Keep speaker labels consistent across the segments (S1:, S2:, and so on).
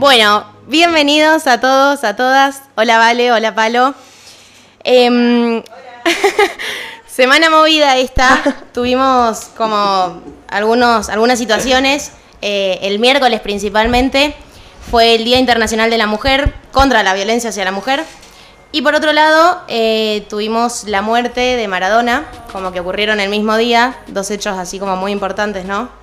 S1: Bueno, bienvenidos a todos, a todas. Hola Vale, hola Palo. Em, semana movida esta. Tuvimos como algunos, algunas situaciones. Eh, el miércoles principalmente fue el Día Internacional de la Mujer contra la violencia hacia la mujer. Y por otro lado, eh, tuvimos la muerte de Maradona, como que ocurrieron el mismo día, dos hechos así como muy importantes, ¿no?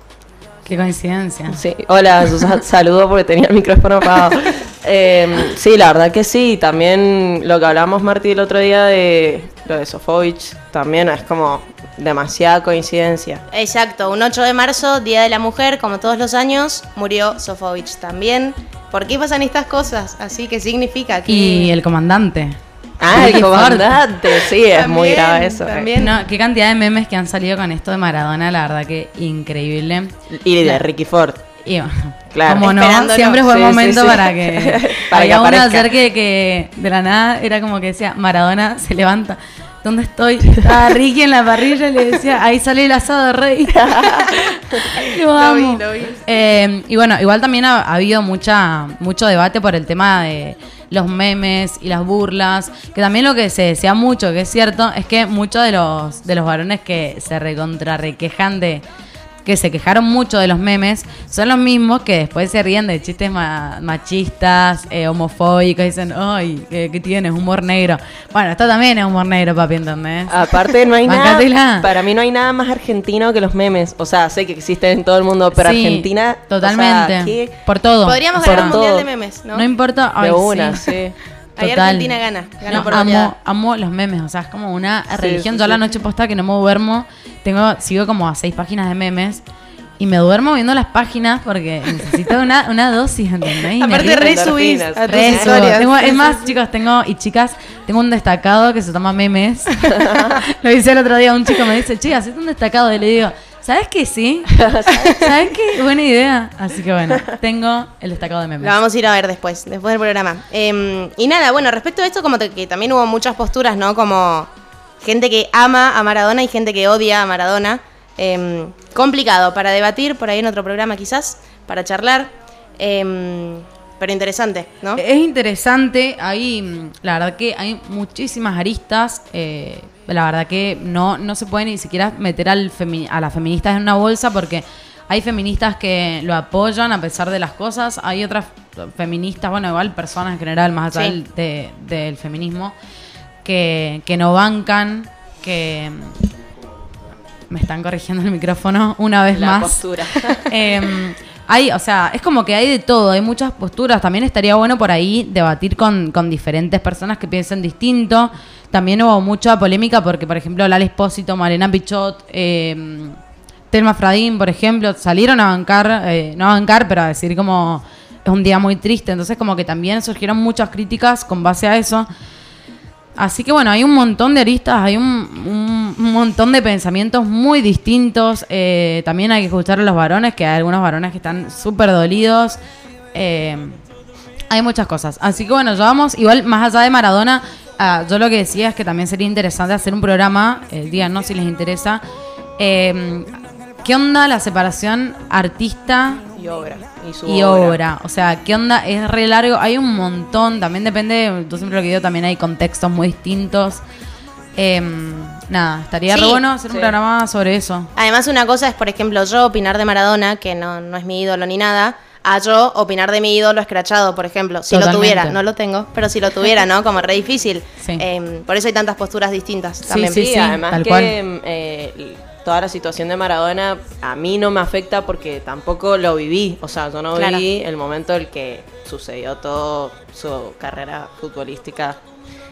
S2: Qué coincidencia.
S3: Sí, hola, Susana, saludo porque tenía el micrófono apagado. Eh, sí, la verdad que sí, también lo que hablamos Martí el otro día de lo de Sofovich, también es como demasiada coincidencia.
S1: Exacto, un 8 de marzo, Día de la Mujer, como todos los años, murió Sofovich también. ¿Por qué pasan estas cosas? Así que significa que...
S2: Y el comandante.
S3: Ah, el comandante, sí, es muy grave eso. eh.
S1: también.
S2: No, qué cantidad de memes que han salido con esto de Maradona, la verdad que increíble.
S3: Y de Ricky Ford.
S2: Y
S3: Claro.
S2: como no, siempre fue
S3: Sí,
S2: momento
S3: sí, sí.
S2: para que
S3: Para que
S2: uno ayer que, que de la nada era como que decía, Maradona se levanta. ¿Dónde estoy? Estaba Ricky en la parrilla y le decía, ahí sale el asado, rey. lo amo.
S1: vi, lo vi.
S2: Eh, y bueno, igual también ha, ha habido mucha, mucho debate por el tema de los memes y las burlas, que también lo que se decía mucho, que es cierto, es que muchos de los, de los varones que se recontrarrequejan de que se quejaron mucho de los memes, son los mismos que después se ríen de chistes ma- machistas, eh, homofóbicos, dicen, ay, ¿qué, qué tienes? Humor negro. Bueno, esto también es humor negro, papi, ¿entendés?
S3: Aparte no hay nada, para mí no hay nada más argentino que los memes. O sea, sé que existen en todo el mundo, pero
S2: Sí,
S3: Argentina, o sea,
S2: Totalmente. por todo.
S1: Podríamos
S3: Por
S1: ganar un mundial de memes, ¿no?
S2: No importa.
S3: de
S2: ay,
S3: una,
S2: sí.
S3: sí.
S1: Ahí. Argentina gana, gana
S2: No,
S1: por
S2: amo, los memes, o sea, es como una
S3: Sí,
S2: religión.
S3: sí,
S2: Yo a la noche posta que no me duermo, tengo, sigo como a seis páginas de memes y me duermo viendo las páginas porque necesito una, una dosis, ¿entendés?
S1: Aparte
S2: río.
S1: re subís
S3: endorfinas.
S1: a tus
S2: Re subo.
S1: historias.
S2: Tengo-
S1: Sí,
S2: es más, chicos, tengo, y chicas, tengo un destacado que se llama memes. Lo hice el otro día, un chico me dice, che, hacete un destacado. Y le digo, ¿sabes qué sí? ¿Sabes qué? Buena idea. Así que bueno, tengo el destacado de memes.
S1: La vamos a ir a ver después, después del programa. Eh, y nada, bueno, respecto a esto, como que también hubo muchas posturas, ¿no? Como gente que ama a Maradona y gente que odia a Maradona. Eh, complicado para debatir, por ahí en otro programa quizás, para charlar. Eh, pero interesante, ¿no?
S2: Es interesante, hay, mm, la verdad que hay muchísimas aristas, eh, la verdad que no, no se puede ni siquiera meter al a las feministas en una bolsa porque hay feministas que lo apoyan a pesar de las cosas, hay otras feministas, bueno, igual personas en general, más allá
S1: Sí.
S2: del, de- del feminismo, que, que no bancan, que... Me están corrigiendo el micrófono una vez
S3: La
S2: más.
S3: postura.
S2: Eh, hay, o sea, es como que hay de todo, hay muchas posturas. También estaría bueno por ahí debatir con, con diferentes personas que piensen distinto. También hubo mucha polémica porque, por ejemplo, Lala Espósito, Marina Pichot, eh, Telma Fradín, por ejemplo, salieron a bancar, eh, no a bancar, pero a decir como es un día muy triste. Entonces, como que también surgieron muchas críticas con base a eso. Así que bueno, hay un montón de aristas, hay un, un- montón de pensamientos muy distintos. Eh, también hay que escuchar a los varones, que hay algunos varones que están súper dolidos. Eh, hay muchas cosas. Así que bueno, ya vamos, igual más allá de Maradona, ah, yo lo que decía es que también sería interesante hacer un programa, el día no si les interesa. Eh, ¿Qué onda la separación artista
S3: Y obra. Y su
S2: y obra. O sea, ¿qué onda? Es re largo. Hay un montón. También depende. Yo siempre lo que digo, también hay contextos muy distintos. Em, nada, estaría
S1: Sí,
S2: re bueno hacer
S3: sí.
S2: un programa sobre eso.
S1: Además, una cosa es, por ejemplo, yo opinar de Maradona, que no, no es mi ídolo ni nada, a yo opinar de mi ídolo escrachado, por ejemplo. Si lo tuviera, no lo tengo, pero si lo tuviera, ¿no? Como re difícil.
S2: Sí.
S1: Eh, por eso hay tantas posturas distintas
S2: Sí,
S1: también.
S2: sí,
S3: Sí,
S2: sí,
S3: además
S2: tal
S3: que
S2: cual.
S3: eh, toda la situación de Maradona a mí no me afecta porque tampoco lo viví. O sea, yo no
S1: Claro.
S3: viví el momento en el que sucedió todo su carrera futbolística.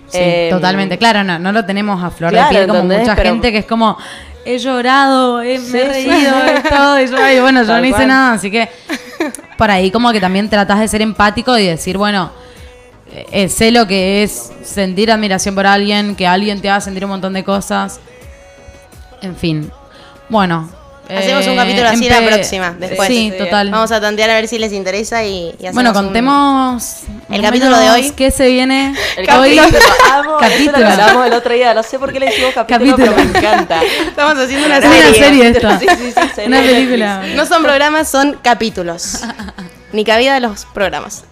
S2: Sí,
S3: Eh,
S2: totalmente. Claro, no, no lo tenemos a flor
S3: claro,
S2: de piel como
S3: ¿entendés?
S2: mucha
S3: Pero-
S2: gente que es como, he llorado, he, me he
S3: Sí, sí.
S2: reído, he todo. Y yo, ay, bueno, yo
S3: Tal
S2: no hice
S3: cual.
S2: nada. Así que por ahí como que también tratas de ser empático y decir, bueno, eh, sé lo que es sentir admiración por alguien, que alguien te haga sentir un montón de cosas. En fin. Bueno.
S1: Hacemos un
S2: eh,
S1: capítulo así la próxima, después.
S2: Sí,
S3: Sí,
S2: total.
S1: Vamos a tantear a ver si les interesa y, y hacemos
S2: bueno,
S1: un-
S2: contemos
S1: El capítulo de hoy.
S2: ¿Qué se viene?
S3: El
S2: hoy?
S3: capítulo, amo,
S2: Capítulo.
S3: Lo hablamos el otro día, no sé por qué le decimos capítulo,
S2: Capítulo.
S3: pero me encanta.
S1: Estamos haciendo una
S2: Es una
S1: serie.
S2: serie esto.
S3: Sí, sí, sí, serie
S2: Una película.
S1: No son programas, son capítulos. Ni cabida de los programas.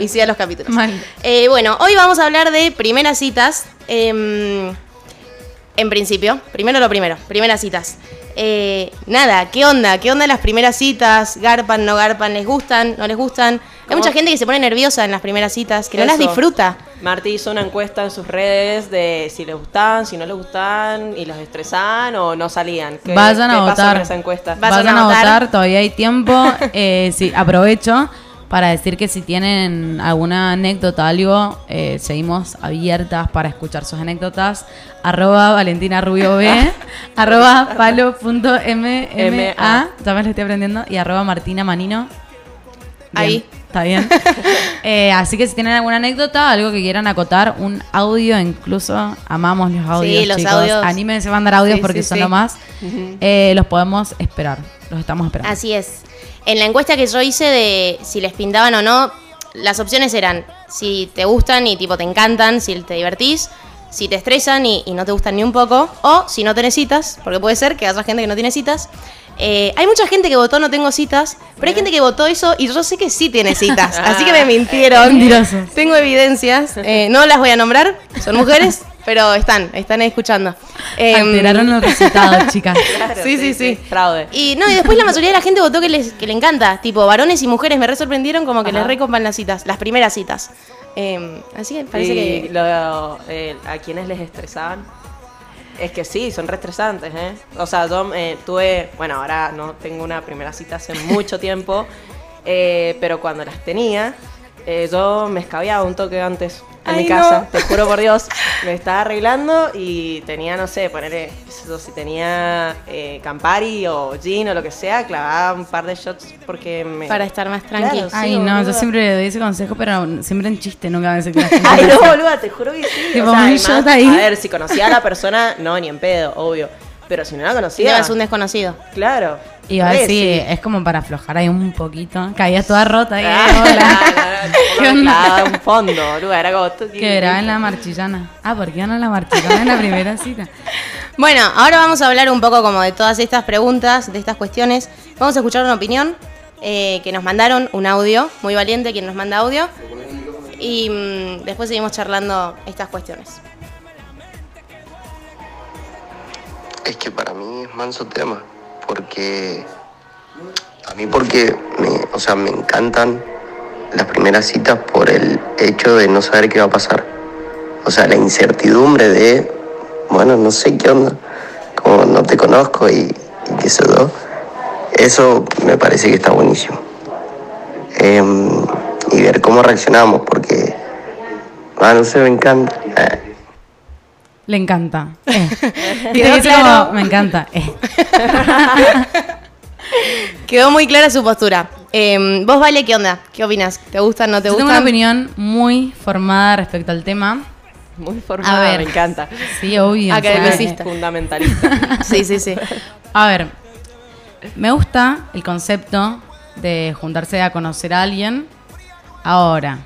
S1: y siga los capítulos.
S2: Mal.
S1: Eh, bueno, hoy vamos a hablar de primeras citas. em, en principio, primero lo primero, primeras citas. Eh, nada, ¿qué onda? ¿Qué onda las primeras citas? ¿Garpan, no garpan? ¿Les gustan? ¿No les gustan? Hay mucha gente que se pone nerviosa en las primeras citas, que no las disfruta.
S3: Marti hizo una encuesta en sus redes de si les gustaban, si no les gustaban, y los estresaban o no salían. ¿Qué,
S2: Vayan a
S3: qué pasa
S2: votar.
S3: con esa encuesta?
S1: Va- Vayan
S2: Vayan
S1: a
S2: a
S1: votar.
S2: votar, todavía hay tiempo. Eh, sí, aprovecho para decir que si tienen alguna anécdota, algo, eh, seguimos abiertas para escuchar sus anécdotas. Arroba Valentina Rubio B, arroba palo.mma, me lo estoy aprendiendo, y arroba Martina Manino. Bien,
S1: Ahí.
S2: Está bien. Eh, así que si tienen alguna anécdota, algo que quieran acotar, un audio incluso, amamos los audios.
S1: los
S2: chicos.
S1: audios.
S2: Anímense a mandar audios
S1: Sí,
S2: porque
S1: sí,
S2: son
S1: sí.
S2: lo más. Eh, los podemos esperar. Los estamos esperando.
S1: Así es. En la encuesta que yo hice de si les pintaban o no, las opciones eran si te gustan y tipo te encantan, si te divertís, si te estresan y, y no te gustan ni un poco, o si no tenés citas, porque puede ser que haya gente que no tiene citas. Eh, hay mucha gente que votó no tengo citas, pero hay gente que votó eso y yo sé que sí tiene citas, así que me mintieron.
S2: Mentirosos.
S1: Tengo evidencias, eh, no las voy a nombrar, son mujeres, pero están, están escuchando. Em,
S2: Alteraron los resultados, chicas.
S3: Claro,
S1: Sí, sí, sí.
S3: Fraude.
S1: y no, y después la mayoría de la gente votó que, les, que le encanta. Tipo, varones y mujeres me re sorprendieron como que
S3: Ajá.
S1: les recopan las citas, las primeras citas. Eh, así que parece
S3: y
S1: que.
S3: lo- eh, a quienes les estresaban. Es que sí, son re estresantes, ¿eh? O sea, yo eh, tuve, bueno, ahora no tengo una primera cita hace mucho tiempo, eh, pero cuando las tenía, eh, yo me escabiaba un toque antes en
S1: Ay,
S3: mi casa,
S1: no.
S3: te juro por Dios. Me estaba arreglando y tenía, no sé, ponerle, qué sé yo, si tenía eh, Campari o gin o lo que sea, clavaba un par de shots porque me...
S1: Para estar más tranqui.
S3: Claro, sí,
S2: Ay, no, yo siempre le doy ese consejo, pero siempre en chiste, nunca me
S3: Ay, no, boluda, te juro que sí.
S2: Tipo,
S3: o sea, además,
S2: shot ahí.
S3: A ver, si conocía a la persona, no, ni en pedo, obvio. Pero si no la conocía,
S1: no es un desconocido.
S3: claro.
S2: Y va a
S3: Re,
S2: decir,
S3: sí.
S2: es como para aflojar ahí un poquito. Caías toda rota ahí.
S3: Ah,
S2: hola.
S3: ¿Qué
S2: ¿Qué onda?
S3: un fondo, era como... tú-
S2: Que verá en la marchillana. Ah, ¿por qué no en la marchillana en la primera cita?
S1: Bueno, ahora vamos a hablar un poco como de todas estas preguntas, de estas cuestiones. Vamos a escuchar una opinión eh, que nos mandaron, un audio, muy valiente quien nos manda audio. Y mm, después seguimos charlando estas cuestiones.
S4: Es que para mí es manso tema, porque a mí porque me, o sea, me encantan las primeras citas por el hecho de no saber qué va a pasar. O sea, la incertidumbre de, bueno, no sé qué onda, como no te conozco y, y qué sé yo. Eso me parece que está buenísimo. Em, y ver cómo reaccionamos, porque, ah, no sé, me encanta.
S2: Le encanta. Eh. Y
S1: Quedó
S2: te dice
S1: claro.
S2: como, me encanta. Eh.
S1: Quedó muy clara su postura. Eh, Vos, Vale, ¿qué onda? ¿Qué opinas? ¿Te gustan, no te
S2: Yo tengo una opinión muy formada respecto al tema.
S3: Muy formada,
S2: A ver.
S3: me encanta.
S2: Sí, obvio.
S1: Academicista.
S2: o sea,
S3: Fundamentalista.
S1: Sí, sí, sí.
S2: A ver, me gusta el concepto de juntarse a conocer a alguien. Ahora,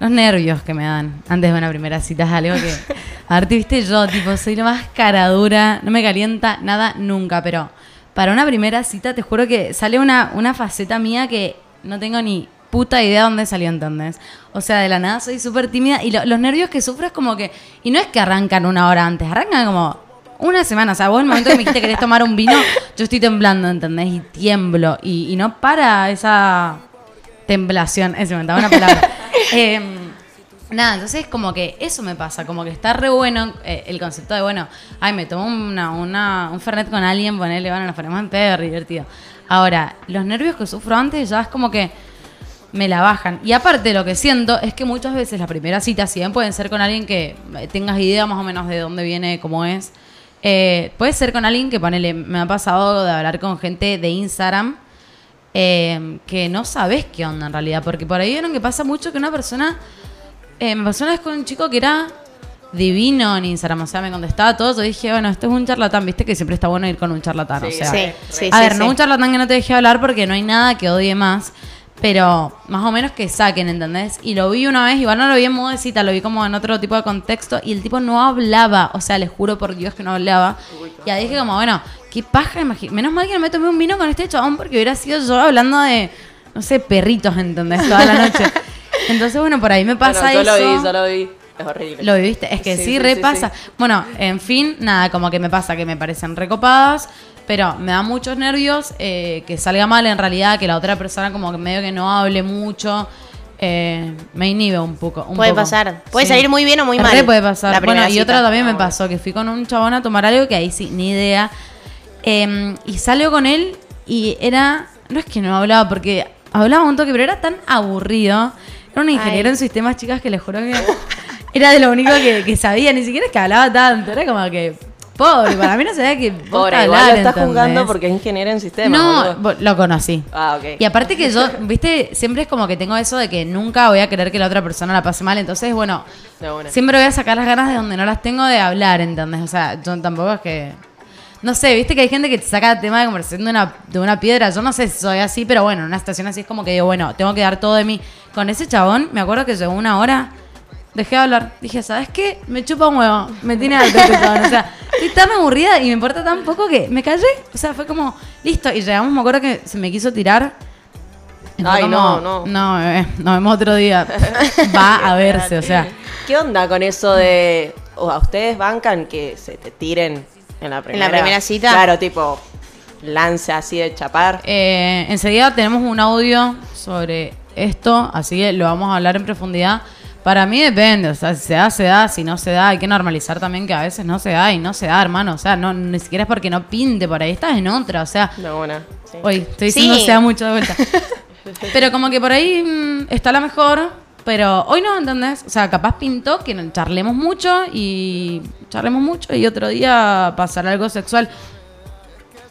S2: los nervios que me dan antes de una primera cita es algo que. A ver, te viste yo, tipo, soy la más cara dura, no me calienta nada nunca, pero para una primera cita te juro que sale una, una faceta mía que no tengo ni puta idea de dónde salió, ¿entendés? O sea, de la nada soy súper tímida y lo- los nervios que sufro es como que. Y no es que arrancan una hora antes, arrancan como una semana. O sea, vos el momento que me dijiste que querés tomar un vino, yo estoy temblando, ¿entendés? Y tiemblo. Y, y no para esa temblación. Ese me inventaba una palabra. Em, Nada, entonces como que eso me pasa, como que está re bueno eh, el concepto de, bueno, ay, me tomo una, un fernet con alguien, ponerle, bueno, nos ponemos en re divertido. Ahora, los nervios que sufro antes ya es como que me la bajan. Y aparte lo que siento es que muchas veces las primeras citas, si bien pueden ser con alguien que eh, tengas idea más o menos de dónde viene, cómo es, eh, puede ser con alguien que ponele, me ha pasado de hablar con gente de Instagram eh, que no sabes qué onda en realidad, porque por ahí vieron que pasa mucho que una persona, eh, me pasó una vez con un chico que era divino en Instagram, o sea, me contestaba todo, yo dije, bueno, esto es un charlatán, viste que siempre está bueno ir con un charlatán, o sea,
S1: Sí, sí,
S2: a
S1: sí,
S2: ver, no un charlatán que no te deje hablar porque no hay nada que odie más. Pero más o menos que saquen, ¿entendés? Y lo vi una vez, igual no lo vi en modo de cita, lo vi como en otro tipo de contexto. Y el tipo no hablaba, o sea, les juro por Dios que no hablaba. Y ahí dije como, bueno, qué paja, menos mal que no me tomé un vino con este chabón porque hubiera sido yo hablando de, no sé, perritos, ¿entendés? Toda la noche. Entonces, bueno, por ahí me pasa
S3: Bueno, yo
S2: eso.
S3: lo vi, yo lo vi. Es horrible.
S2: Lo viviste, es que sí,
S3: Sí, sí,
S2: repasa.
S3: sí,
S2: Bueno, en fin, nada, como que me pasa que me parecen recopadas, pero me da muchos nervios eh, que salga mal en realidad, que la otra persona como que medio que no hable mucho. eh, me inhibe un poco. un
S1: Puede
S2: poco.
S1: pasar. Puede salir muy bien o muy
S2: Re
S1: mal
S2: puede pasar. Bueno, y
S1: cita.
S2: otra también me
S3: Ah,
S2: pasó, que fui con un chabón a tomar algo que ahí sí, ni idea. Eh, y salió con él y era, no es que no hablaba, porque hablaba un toque, pero era tan aburrido. Era un ingeniero
S1: Ay.
S2: en sistemas, chicas, que les juro que era de lo único que, que sabía, ni siquiera es que hablaba tanto, era como que, pobre, para mí no sabía que
S3: Pobre, igual lo estás juzgando porque es ingeniero en sistemas.
S2: No,
S3: boludo.
S2: lo conocí.
S3: Ah, ok.
S2: Y aparte que yo, viste, siempre es como que tengo eso de que nunca voy a querer que la otra persona la pase mal. Entonces, bueno, siempre voy a sacar las ganas de donde no las tengo de hablar, ¿entendés? O sea, yo tampoco es que... No sé, viste que hay gente que te saca tema de conversación de una, de una piedra. Yo no sé si soy así, pero bueno, en una situación así es como que digo, bueno, tengo que dar todo de mí. Con ese chabón, me acuerdo que llegó una hora, dejé de hablar. Dije, ¿sabes qué? Me chupa un huevo. Me tiene alto este. O sea, estoy tan aburrida y me importa tan poco que me callé. O sea, fue como, listo. Y llegamos, me acuerdo que se me quiso tirar.
S3: Ay,
S2: como,
S3: no, no.
S2: No, bebé, nos vemos otro día. Va a verse, o sea.
S3: ¿Qué onda con eso de. o a ustedes bancan que se te tiren en la primera,
S1: primera cita?
S3: Claro, tipo, lance así de chapar.
S2: Eh, enseguida tenemos un audio sobre esto, así que lo vamos a hablar en profundidad. Para mí depende, o sea, si se da, se da, si no se da, hay que normalizar también que a veces no se da y no se da, hermano. O sea, no, ni siquiera es porque no pinte, por ahí estás en otra, o sea,
S3: una. sí.
S2: Hoy estoy diciendo
S1: Sí.
S2: se da mucho de vuelta. pero como que por ahí mm, está la mejor, pero hoy no, ¿entendés? O sea, capaz pintó que no- charlemos mucho y charlemos mucho y otro día pasará algo sexual.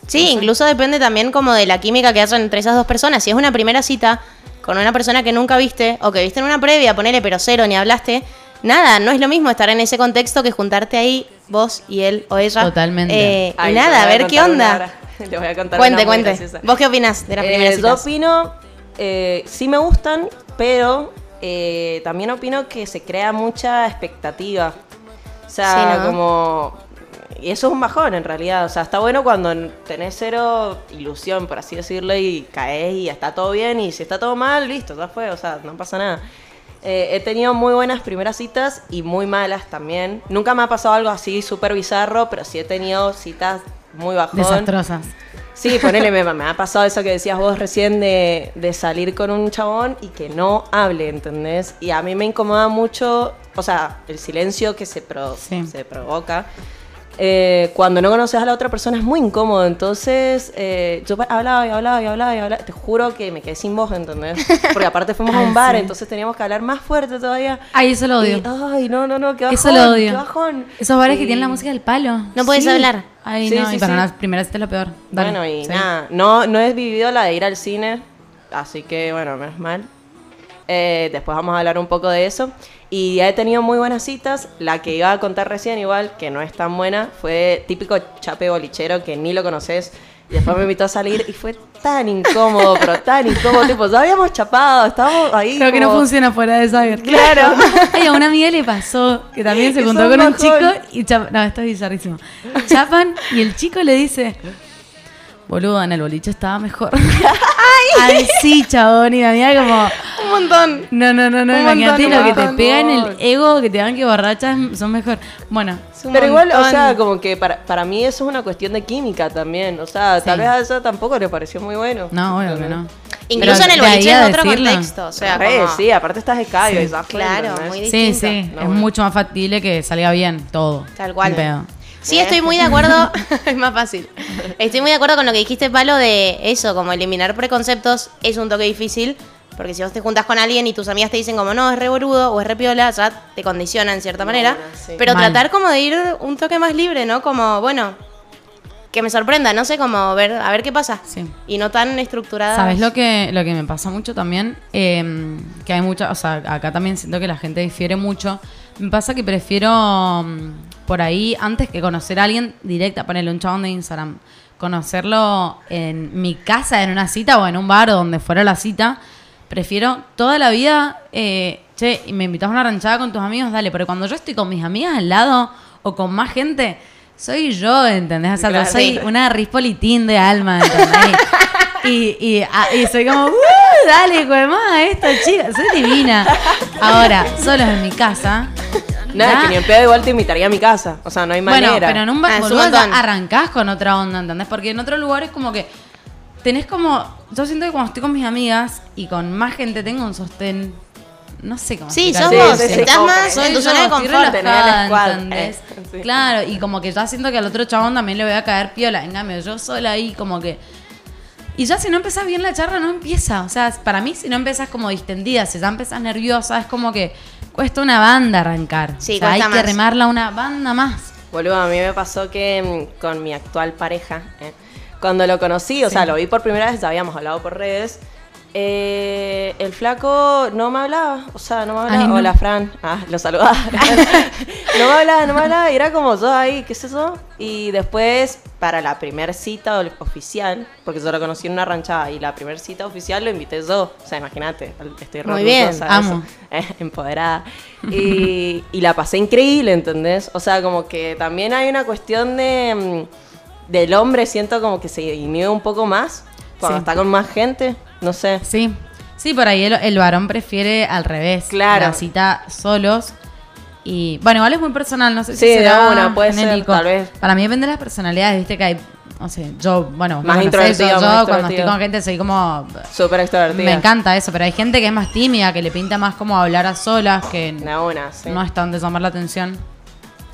S1: Sí, incluso depende también como de la química que haya entre esas dos personas. Si es una primera cita con una persona que nunca viste o que viste en una previa, ponele pero cero ni hablaste, nada, no es lo mismo estar en ese contexto que juntarte ahí vos y él o ella.
S2: Totalmente.
S1: Eh,
S3: Ay,
S1: y nada, a ver qué onda.
S3: Le voy a contar
S1: Cuente,
S3: una
S1: cuente.
S3: graciosa.
S1: ¿Vos qué opinás de las
S3: Eh,
S1: primeras
S3: yo
S1: citas?
S3: opino, eh, sí me gustan, pero eh, también opino que se crea mucha expectativa. O sea,
S1: Sí, ¿no?
S3: como... Y eso es un bajón en realidad. O sea, está bueno cuando tenés cero ilusión, por así decirlo, y caes y está todo bien. Y si está todo mal, listo, ya fue. O sea, no pasa nada. Eh, he tenido muy buenas primeras citas y muy malas también. Nunca me ha pasado algo así súper bizarro, pero sí he tenido citas muy bajón.
S2: Desastrosas.
S3: Sí, ponele, me, me ha pasado eso que decías vos recién de, de salir con un chabón y que no hable, ¿entendés? Y a mí me incomoda mucho, o sea, el silencio que se, pro-
S2: Sí.
S3: se provoca. Eh, cuando no conoces a la otra persona es muy incómodo, entonces eh, yo hablaba y hablaba y hablaba y hablaba, te juro que me quedé sin voz, ¿entendés? Porque aparte fuimos a un
S2: Ay,
S3: bar,
S2: sí.
S3: entonces teníamos que hablar más fuerte todavía.
S2: Ay, eso lo odio.
S3: Y, ay, no, no, no, qué bajón,
S2: Eso lo odio.
S3: qué bajón.
S2: Esos bares que tienen la música del palo.
S1: No
S3: Sí.
S1: hablar.
S2: Ay,
S3: Sí,
S2: no,
S3: sí,
S2: y para
S3: sí.
S2: una primera cita es lo peor. Dale,
S3: Bueno, y
S2: sí.
S3: nada, no, no he vivido la de ir al cine, así que bueno, menos mal. Eh, después vamos a hablar un poco de eso. Y he tenido muy buenas citas. La que iba a contar recién, igual, que no es tan buena, fue típico chape bolichero que ni lo conoces. Y después me invitó a salir y fue tan incómodo, pero tan incómodo. Tipo, ya habíamos chapado, estábamos ahí.
S2: Creo que no
S3: como-
S2: funciona fuera de saber.
S3: Claro.
S2: Ay, a una amiga le pasó que también se juntó con un chico y chap- No, esto es bizarrísimo. Chapan y el chico le dice: Boludo, en el boliche estaba mejor. Ay, sí, chabón. Y amiga, como.
S1: Un montón.
S2: No, no, no, no.
S1: Un
S2: Imagínate
S1: montón,
S2: lo que te pega en el ego, que te dan que borrachas son mejor. Bueno,
S1: Es un
S3: Pero igual, o sea, como que para, para mí eso es una cuestión de química también. O sea, tal
S2: Sí.
S3: vez a ella tampoco le pareció muy bueno.
S2: no, obvio que no.
S1: Incluso
S2: Pero
S1: en el boliche es otro
S2: decirlo.
S1: contexto. O sea,
S3: Re,
S1: como-
S3: sí, aparte estás de callo
S2: Sí.
S3: y
S1: Claro, muy
S2: Sí,
S1: distinto.
S2: sí.
S3: No,
S2: es
S3: bueno.
S2: mucho más factible que salga bien todo.
S1: Tal cual. Sí, estoy muy de acuerdo. es más fácil. Estoy muy de acuerdo con lo que dijiste, Palo, de eso, como eliminar preconceptos es un toque difícil. Porque si vos te juntas con alguien y tus amigas te dicen como no, es re boludo o es re piola, ya te condiciona en cierta manera.
S3: sí.
S1: Pero
S2: Mal.
S1: tratar como de ir un toque más libre, ¿no? Como, bueno, que me sorprenda, no sé, como ver, a ver qué pasa.
S2: Sí.
S1: Y no tan estructurada.
S2: ¿Sabes lo que, lo que me pasa mucho también? Eh, que hay mucha, o sea, acá también siento que la gente difiere mucho. Me pasa que prefiero mm, por ahí, antes que conocer a alguien directa, ponerle un chabón de Instagram, conocerlo en mi casa, en una cita o en un bar o donde fuera la cita, prefiero toda la vida, eh, che, y me invitas a una ranchada con tus amigos, dale, pero cuando yo estoy con mis amigas al lado o con más gente, soy yo, ¿entendés? O sea,
S3: Claro.
S2: soy una rispolitín de alma, ¿entendés? y, y, ah, y soy como, "Uh", dale, más esta chica, soy divina. Ahora, solos en mi casa.
S3: Nada,
S2: ya-
S3: que ni en pedo igual te invitaría a mi casa. O sea, no hay manera.
S2: Bueno, pero en un
S1: Ah,
S2: bar
S1: montón.
S2: arrancás con otra onda, ¿entendés? Porque en otro lugar es como que tenés como. Yo siento que cuando estoy con mis amigas y con más gente tengo un sostén. No sé cómo
S1: Sí, sos
S3: Sí,
S1: vos,
S3: sí, sí.
S1: estás más en tu
S2: yo,
S1: zona de confort.
S3: El
S2: ¿entendés?
S3: eh, sí.
S2: Claro, y como que ya siento que al otro chabón también le voy a caer piola. En cambio, yo sola ahí como que... Y ya si no empezás bien la charla, no empieza. O sea, para mí si no empezás como distendida, si ya empezás nerviosa, es como que cuesta una banda arrancar.
S1: Sí,
S2: o sea, hay que remarla una banda más.
S3: Boludo, a mí me pasó que mm, con mi actual pareja, eh, cuando lo conocí, o sea, lo vi por primera vez, ya habíamos hablado por redes, eh, el flaco no me hablaba, o sea, no me hablaba.
S2: Ay, no.
S3: Hola, Fran. Ah, lo saludaba. no me hablaba, no me hablaba, y era como yo ahí, ¿qué es eso? Y después, para la primera cita oficial, porque yo lo conocí en una ranchada, y la primera cita oficial lo invité yo, o sea, imagínate, estoy
S1: Muy bien,
S2: amo.
S3: Eh, empoderada. Y, y la pasé increíble, ¿entendés? O sea, como que también hay una cuestión de mm, del hombre, siento como que se inhibe un poco más cuando
S2: Sí.
S3: está con más gente, no sé.
S2: Sí. Sí, por ahí el, el varón prefiere al revés.
S3: Claro.
S2: La cita solos. Y bueno, igual es muy personal, no sé si
S3: Sí, de
S2: será
S3: una, puede ser,
S2: genérico.
S3: tal vez.
S2: Para mí depende de las personalidades, viste que hay, no sé, yo, bueno,
S3: Más
S2: yo,
S3: introvertido,
S2: yo
S3: más
S2: cuando estoy con gente soy como...
S3: Súper extrovertida.
S2: Me encanta eso, pero hay gente que es más tímida, que le pinta más como hablar a solas, que
S3: una, sí.
S2: no es tan de llamar la atención.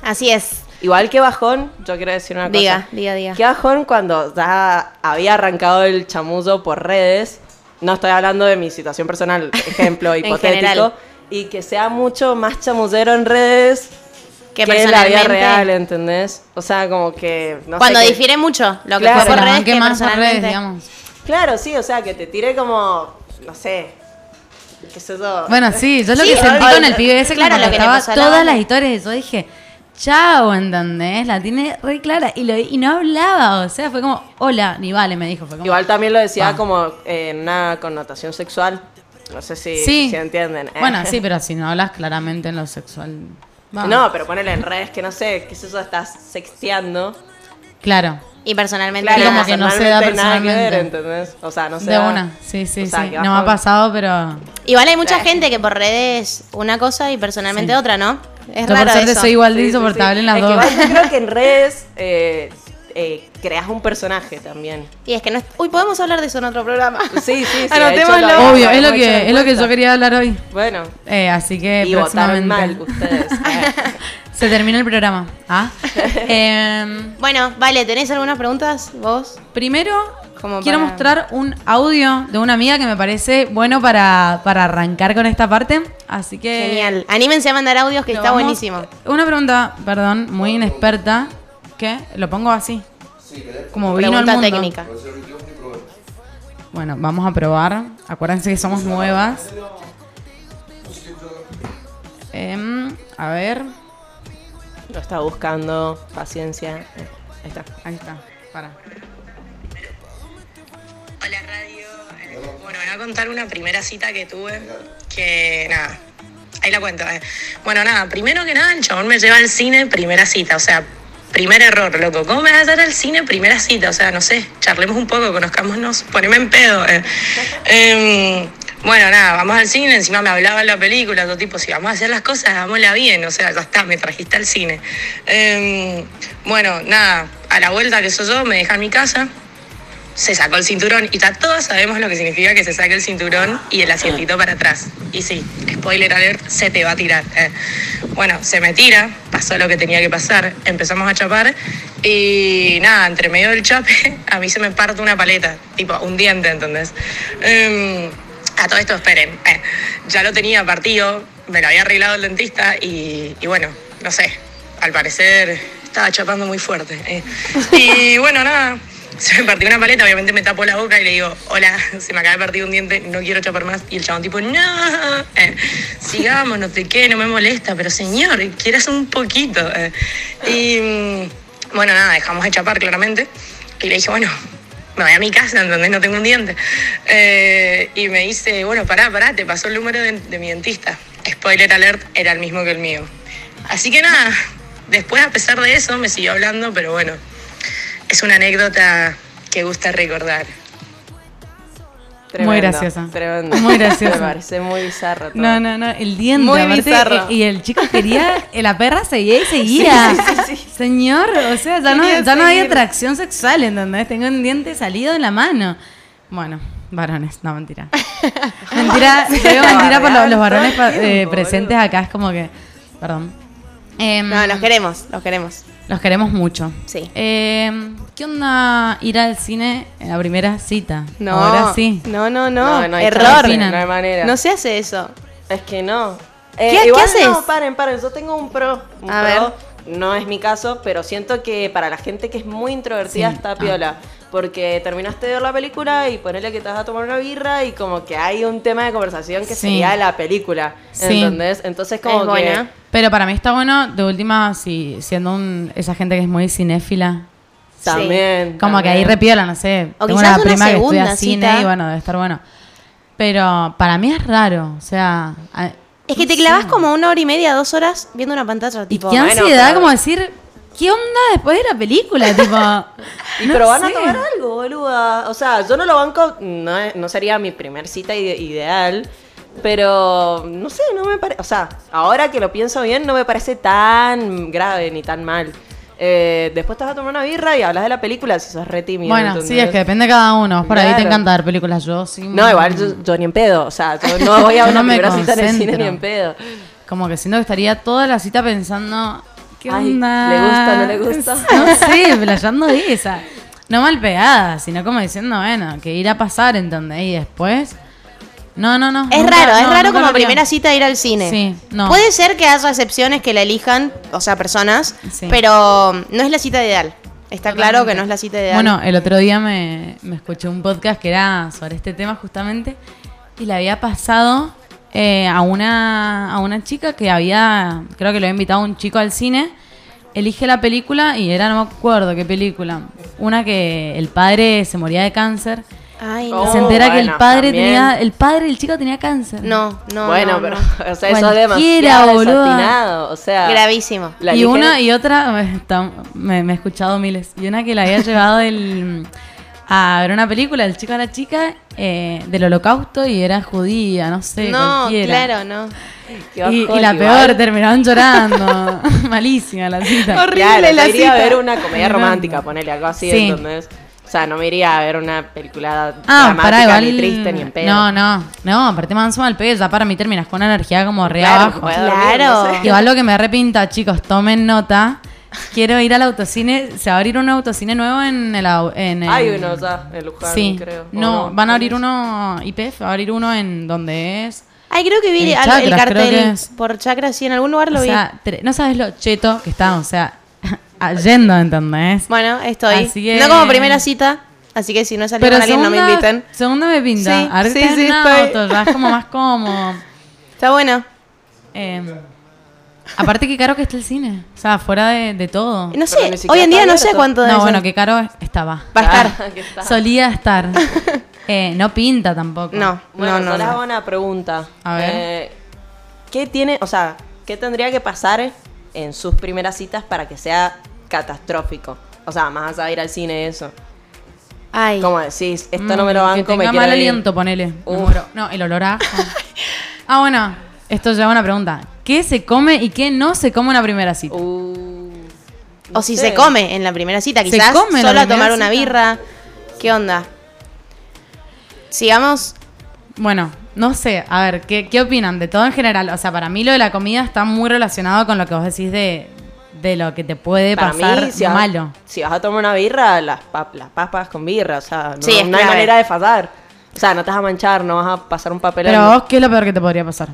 S1: Así es.
S3: Igual que bajón, yo quiero decir una cosa.
S1: Diga, diga, diga.
S3: Qué bajón cuando ya había arrancado el chamullo por redes. No estoy hablando de mi situación personal, ejemplo hipotético. Y que sea mucho más chamullero en redes
S1: Que
S3: que, en la vida
S1: personalmente-
S3: real, ¿entendés? O sea, como que. No sé,
S1: Cuando
S3: que-
S1: difiere mucho lo que
S3: Claro.
S1: fue por redes
S2: banque
S1: que
S2: más por redes,
S1: personalmente.
S2: digamos.
S3: Claro, sí, o sea, que te tire como. No sé.
S2: Bueno, sí, yo lo
S1: Sí,
S2: que sentí con el pibe ese
S1: Claro,
S2: que me
S1: lo que
S2: contaba todas las historias, yo dije, chao, ¿entendés? La tiene re clara. Y, lo, y no hablaba, o sea, fue como, hola, ni vale, me dijo. Fue como,
S3: Igual también lo decía
S2: Pa.
S3: como en una connotación sexual. No sé si,
S2: Sí.
S3: si entienden. ¿eh?
S2: Bueno, sí, pero si no hablas claramente en lo sexual. va.
S3: No, pero ponele en redes que no sé, qué sé yo, estás sexteando.
S2: Claro,
S1: Y personalmente.
S2: Claro, como que no se da
S3: personalmente nada que ver. ¿entendés? O sea, no se
S2: de
S3: da-
S2: una. Sí, sí,
S3: o sea,
S2: sí. No me ha pasado, pero...
S1: Igual hay mucha gente que por redes una cosa y personalmente
S2: Sí.
S1: otra, ¿no? Es
S2: Yo por
S1: raro
S2: suerte
S1: eso.
S2: soy igual de
S3: Sí,
S2: insoportable
S3: sí.
S2: en las
S3: Es
S2: dos.
S3: que yo creo que en redes eh, eh, creas un personaje también.
S1: Y es que no es... Uy, podemos hablar de eso en otro programa.
S3: Sí, sí, sí.
S1: Anotémoslo.
S3: lo-
S2: Obvio, es lo que, es lo que yo quería hablar hoy.
S3: Bueno,
S2: Eh, así que
S3: y votaron mal
S2: próximamente.
S3: ustedes.
S2: Se termina el programa. ¿Ah? Em,
S1: Bueno, vale, ¿tenés algunas preguntas vos?
S2: Primero,
S1: Como
S2: quiero
S1: para-
S2: mostrar un audio de una amiga que me parece bueno para, para arrancar con esta parte. Así que.
S1: Genial. Anímense a mandar audios que
S2: lo
S1: está
S2: vamos-
S1: buenísimo.
S2: Una pregunta, perdón, muy inexperta. ¿Qué? Lo pongo así. Como vino al mundo.
S1: técnica.
S2: Bueno, vamos a probar. Acuérdense que somos nuevas. Em, a ver.
S3: Lo está buscando, paciencia. Eh, Ahí está.
S2: Ahí está. Para.
S5: Hola radio. Eh, Bueno, voy a contar una primera cita que tuve. Que nada, ahí la cuento. eh. Bueno, nada, primero que nada, el chabón me lleva al cine, primera cita. O sea, primer error, loco. ¿Cómo me vas a llevar al cine, primera cita? O sea, no sé, charlemos un poco, conozcámonos, poneme en pedo. eh. Em, bueno, nada, vamos al cine, encima me hablaba en la película, todo tipo, si vamos a hacer las cosas, hagámosla bien, o sea, ya está, me trajiste al cine. Em, bueno, nada, a la vuelta que soy yo, me deja en mi casa, se sacó el cinturón y todos sabemos lo que significa que se saque el cinturón y el asientito para atrás. Y sí, spoiler alert, se te va a tirar. eh. Bueno, se me tira, pasó lo que tenía que pasar, empezamos a chapar y nada, entre medio del chape a mí se me parte una paleta, tipo un diente, ¿entendés? Em, a todo esto, esperen, eh, ya lo tenía partido, me lo había arreglado el dentista y, y bueno, no sé, al parecer estaba chapando muy fuerte. eh. Y bueno, nada, se me partió una paleta, obviamente me tapó la boca y le digo, hola, se me acaba de partir un diente, no quiero chapar más. Y el chabón tipo, no, eh, sigamos, no sé qué, no me molesta, pero señor, quieras un poquito. eh". Y mm, bueno, nada, dejamos de chapar claramente. Y le dije, bueno, me voy a mi casa, ¿entendés? No tengo un diente. Eh, y me dice, bueno, pará, pará, te pasó el número de, de mi dentista. Spoiler alert, era el mismo que el mío. Así que nada, después a pesar de eso me siguió hablando, pero bueno, es una anécdota que gusta recordar.
S3: Tremendo,
S2: graciosa.
S3: Tremendo.
S2: Muy graciosa.
S3: Me parece muy bizarro todo.
S2: No, no, no, el diente.
S1: Muy
S2: aparte,
S1: bizarro.
S2: eh, Y el chico quería, eh, la perra seguía y seguía. Señor, o sea, ya no, ya no hay atracción sexual, ¿entendés? Tengo un diente salido de la mano. Bueno, varones, no, mentira. mentira, digo mentira por lo- los varones eh, presentes acá, es como que, perdón. Em,
S1: No, los queremos, los queremos.
S2: Los queremos mucho.
S1: Sí.
S2: Em, ¿Qué onda ir al cine en la primera cita?
S1: No,
S2: Ahora sí.
S1: no, no, no.
S3: No, no
S1: Error.
S3: No hay manera.
S1: No se hace eso.
S3: Es que no.
S1: ¿Qué-
S3: Eh,
S1: qué
S3: igual
S1: haces?
S3: No, paren, paren. Yo tengo un pro. Un
S1: A
S3: pro.
S1: ver.
S3: No es mi caso, pero siento que para la gente que es muy introvertida
S2: Sí.
S3: está
S2: Ah.
S3: Porque terminaste de ver la película y ponele que te vas a tomar una birra y como que hay un tema de conversación que
S2: Sí.
S3: sería la película.
S2: Sí.
S3: ¿Entendés? Entonces como
S1: Es
S3: que...
S1: buena.
S2: Pero para mí está bueno, de última, si siendo un, esa gente que es muy cinéfila,
S3: También.
S2: como que ahí repiola, no sé.
S1: O
S2: tengo
S1: quizás
S2: una
S1: una
S2: prima que estudia
S1: segunda
S2: cine
S1: cita.
S2: y bueno, debe estar bueno. Pero para mí es raro, o sea... a-
S1: Es que te clavas como una hora y media, dos horas viendo una pantalla.
S2: Y
S1: Tipo,
S2: qué
S3: bueno,
S2: ansiedad
S3: pero-
S2: como decir, ¿qué onda después de la película? tipo,
S3: Y
S2: no
S3: pero van a tomar algo, boluda. O sea, yo no lo banco, no, no sería mi primer cita ide- ideal. Pero no sé, no me parece. O sea, ahora que lo pienso bien, no me parece tan grave ni tan mal. Eh, después te vas a tomar una birra y hablas de la película si sos re tímido.
S2: Bueno,
S3: ¿entendés?
S2: sí, es que depende de cada uno. Por ahí te
S3: Claro.
S2: encanta ver películas, yo sí.
S3: No, igual yo, yo ni en pedo. O sea, yo no voy a una
S2: no me
S3: cita en el cine ni en pedo.
S2: Como que siento que estaría toda la cita pensando, ¿qué
S3: Ay,
S2: onda?
S3: ¿le gusta, no le gusta?
S2: No sé, playando esa. No mal pegada, sino como diciendo, bueno, que ir a pasar, ¿entendés? Y después... No, no, no.
S1: Es
S2: nunca-
S1: raro, es raro como primera cita ir al cine.
S2: Sí, no.
S1: Puede ser que haya excepciones que la elijan, o sea, personas,
S2: Sí.
S1: pero no es la cita ideal. Está claro que no es la cita ideal.
S2: Bueno, el otro día me, me escuché un podcast que era sobre este tema justamente y le había pasado eh, a, una, a una chica que había, creo que lo había invitado un chico al cine, elige la película y era, no me acuerdo qué película, una que el padre se moría de cáncer
S1: Ay, no.
S2: Se entera que el padre
S3: también.
S2: tenía, el padre del chico tenía cáncer.
S1: No, no.
S3: bueno,
S1: no,
S3: pero,
S1: no.
S3: o sea, eso es
S2: Cualquiera,
S3: demasiado desatinado. O sea,
S1: Gravísimo.
S3: la
S2: y una y otra, está- me- me he escuchado miles. Y una que la había llevado el, a ver una película, el chico a la chica, eh, del holocausto y era judía, no sé,
S1: No,
S2: cualquiera.
S1: claro, no.
S2: Y, la
S3: igual.
S2: peor, terminaron llorando. Malísima la cita.
S1: Horrible
S3: Claro,
S1: la
S3: iría a
S1: cita.
S3: ver una comedia romántica, ponele algo así,
S2: Sí.
S3: ¿entendés? O sea, no me iría a ver una película
S2: Ah,
S3: dramática
S2: para igual.
S3: ni triste ni en pedo.
S2: No, no, no, aparte manso mal pedo, ya para mí terminas con una energía como re
S3: Claro,
S2: abajo.
S3: dormir,
S1: Claro.
S3: no sé.
S2: Igual lo que me arrepinta, chicos, tomen nota. Quiero ir al autocine. Se va a abrir un autocine nuevo en el. En el
S3: Hay uno ya en Luján,
S2: Sí.
S3: creo. ¿o
S2: No, van a abrir uno. IPF va a abrir uno en donde es.
S1: Ay, creo que vi el
S2: Chacras, creo
S1: cartel por Chakra, sí, en algún lugar lo
S2: O
S1: vi.
S2: sea, no sabes lo cheto que está, o sea, yendo, ¿entendés?
S1: Bueno, estoy.
S2: Así que-
S1: No como primera cita, así que si no salí con alguien no me inviten.
S2: Segunda me pinta.
S1: Sí, sí, sí, estoy-
S2: auto, ya es como más cómodo.
S1: Está bueno.
S2: Eh, aparte que caro que está el cine. O sea, fuera de, de todo.
S1: No sé, hoy en día no sé cuánto debe
S2: No,
S1: ser.
S2: bueno, que caro estaba.
S1: Va a estar.
S3: Ah, que está.
S2: Solía estar. Eh, no pinta tampoco.
S1: No,
S3: Bueno,
S1: no,
S3: yo
S1: no.
S3: les
S1: no.
S3: hago una pregunta.
S2: A ver.
S3: Eh, ¿Qué tiene, o sea, qué tendría que pasar en sus primeras citas para que sea catastrófico? O sea, más allá de ir al cine, eso.
S1: Ay.
S3: Como decís, esto no me lo
S2: Mm,
S3: banco,
S2: Que
S3: me
S2: tenga
S3: quiero
S2: mal
S3: ir.
S2: aliento, ponele. Me
S3: Uf.
S2: muero. No, el olor a ajo. ah, bueno. Esto lleva una pregunta. ¿Qué se come y qué no se come en una primera cita?
S3: Uh,
S1: o
S3: no
S1: si
S3: sé.
S1: se come en la primera cita,
S2: Se
S1: quizás
S2: come la
S1: solo a tomar una
S2: cita.
S1: birra. ¿Qué onda? Sigamos.
S2: Bueno, no sé. A ver, ¿qué, ¿qué opinan de todo en general? O sea, para mí lo de la comida está muy relacionado con lo que vos decís de, de lo que te puede
S3: Para
S2: pasar
S3: mí, si vas,
S2: malo.
S3: si vas a tomar una birra, las, pap- las papas con birra, o sea, no,
S1: Sí, es
S3: no hay manera de fallar. O sea, no te vas a manchar, no vas a pasar un papel
S2: Pero vos, ¿qué es lo peor que te podría pasar?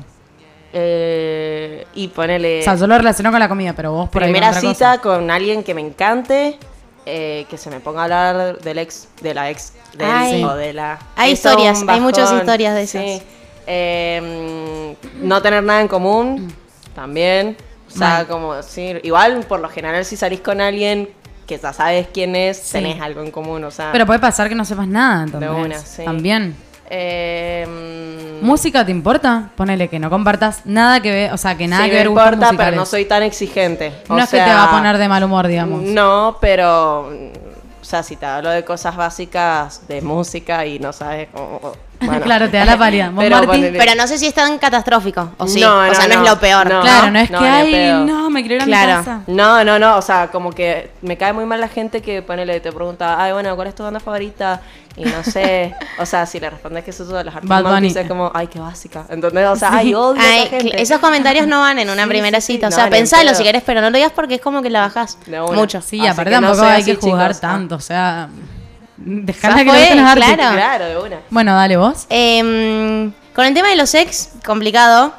S3: Eh, y ponele
S2: O sea, yo lo relaciono con la comida, pero vos por ahí con
S3: primera
S2: otra
S3: cita
S2: cosa.
S3: con alguien que me encante, eh, que se me ponga a hablar del ex, de la ex, del
S1: Ay.
S3: o de la.
S1: Hay historias, hay muchas historias de esas.
S3: sí. Eh, mm, no tener nada en común, también. O sea,
S2: Mal.
S3: como decir, igual por lo general si salís con alguien que ya sabes quién es,
S2: Sí.
S3: tenés algo en común, o sea.
S2: Pero puede pasar que no sepas nada, entonces.
S3: una, sí.
S2: También.
S3: Eh, mm,
S2: ¿Música te importa? Ponele que no compartas nada que ver, o sea, que nada
S3: sí
S2: que
S3: me
S2: ver gustos
S3: importa, pero no soy tan exigente.
S2: No
S3: O
S2: es que te va a poner de mal humor, digamos.
S3: No, pero. O sea, si te hablo de cosas básicas de música y no sabes cómo. Bueno.
S2: claro, te da la pálida. ¿Vos,
S3: Pero ponele-
S1: Pero no sé si es tan catastrófico, o sí.
S3: No,
S1: o
S3: no,
S1: sea, no,
S3: no.
S1: es lo peor.
S3: No.
S2: Claro, no es
S3: no,
S2: que,
S3: ni
S2: ay,
S3: pedo.
S2: no, me quiero ir a
S1: Claro.
S2: mi casa.
S3: No, no, no, o sea, como que me cae muy mal la gente que ponele, te pregunta, ay, bueno, ¿cuál es tu banda favorita? Y no sé, o sea, si le respondes que eso de los Arctic
S2: Bad Bunny.
S3: Monkeys, es como, ay, qué básica. ¿Entendés? O sea,
S2: Sí.
S3: ay, odio a
S1: Ay,
S3: esa gente.
S1: esos comentarios no van en una
S3: Sí,
S1: primera
S3: sí, sí.
S1: cita. O
S3: No,
S1: sea,
S3: ni en
S1: pensalo
S3: pedo.
S1: si querés, pero no lo digas porque es como que la bajás
S3: De una.
S1: mucho.
S2: Sí,
S3: Así
S2: aparte
S3: que no
S2: tampoco hay
S3: así,
S2: que jugar
S3: chicos. Ah.
S2: tanto, o sea, dejarla que
S1: fue, claro.
S3: Claro, de una.
S2: Bueno, dale vos.
S1: Em, con el tema de los ex, complicado.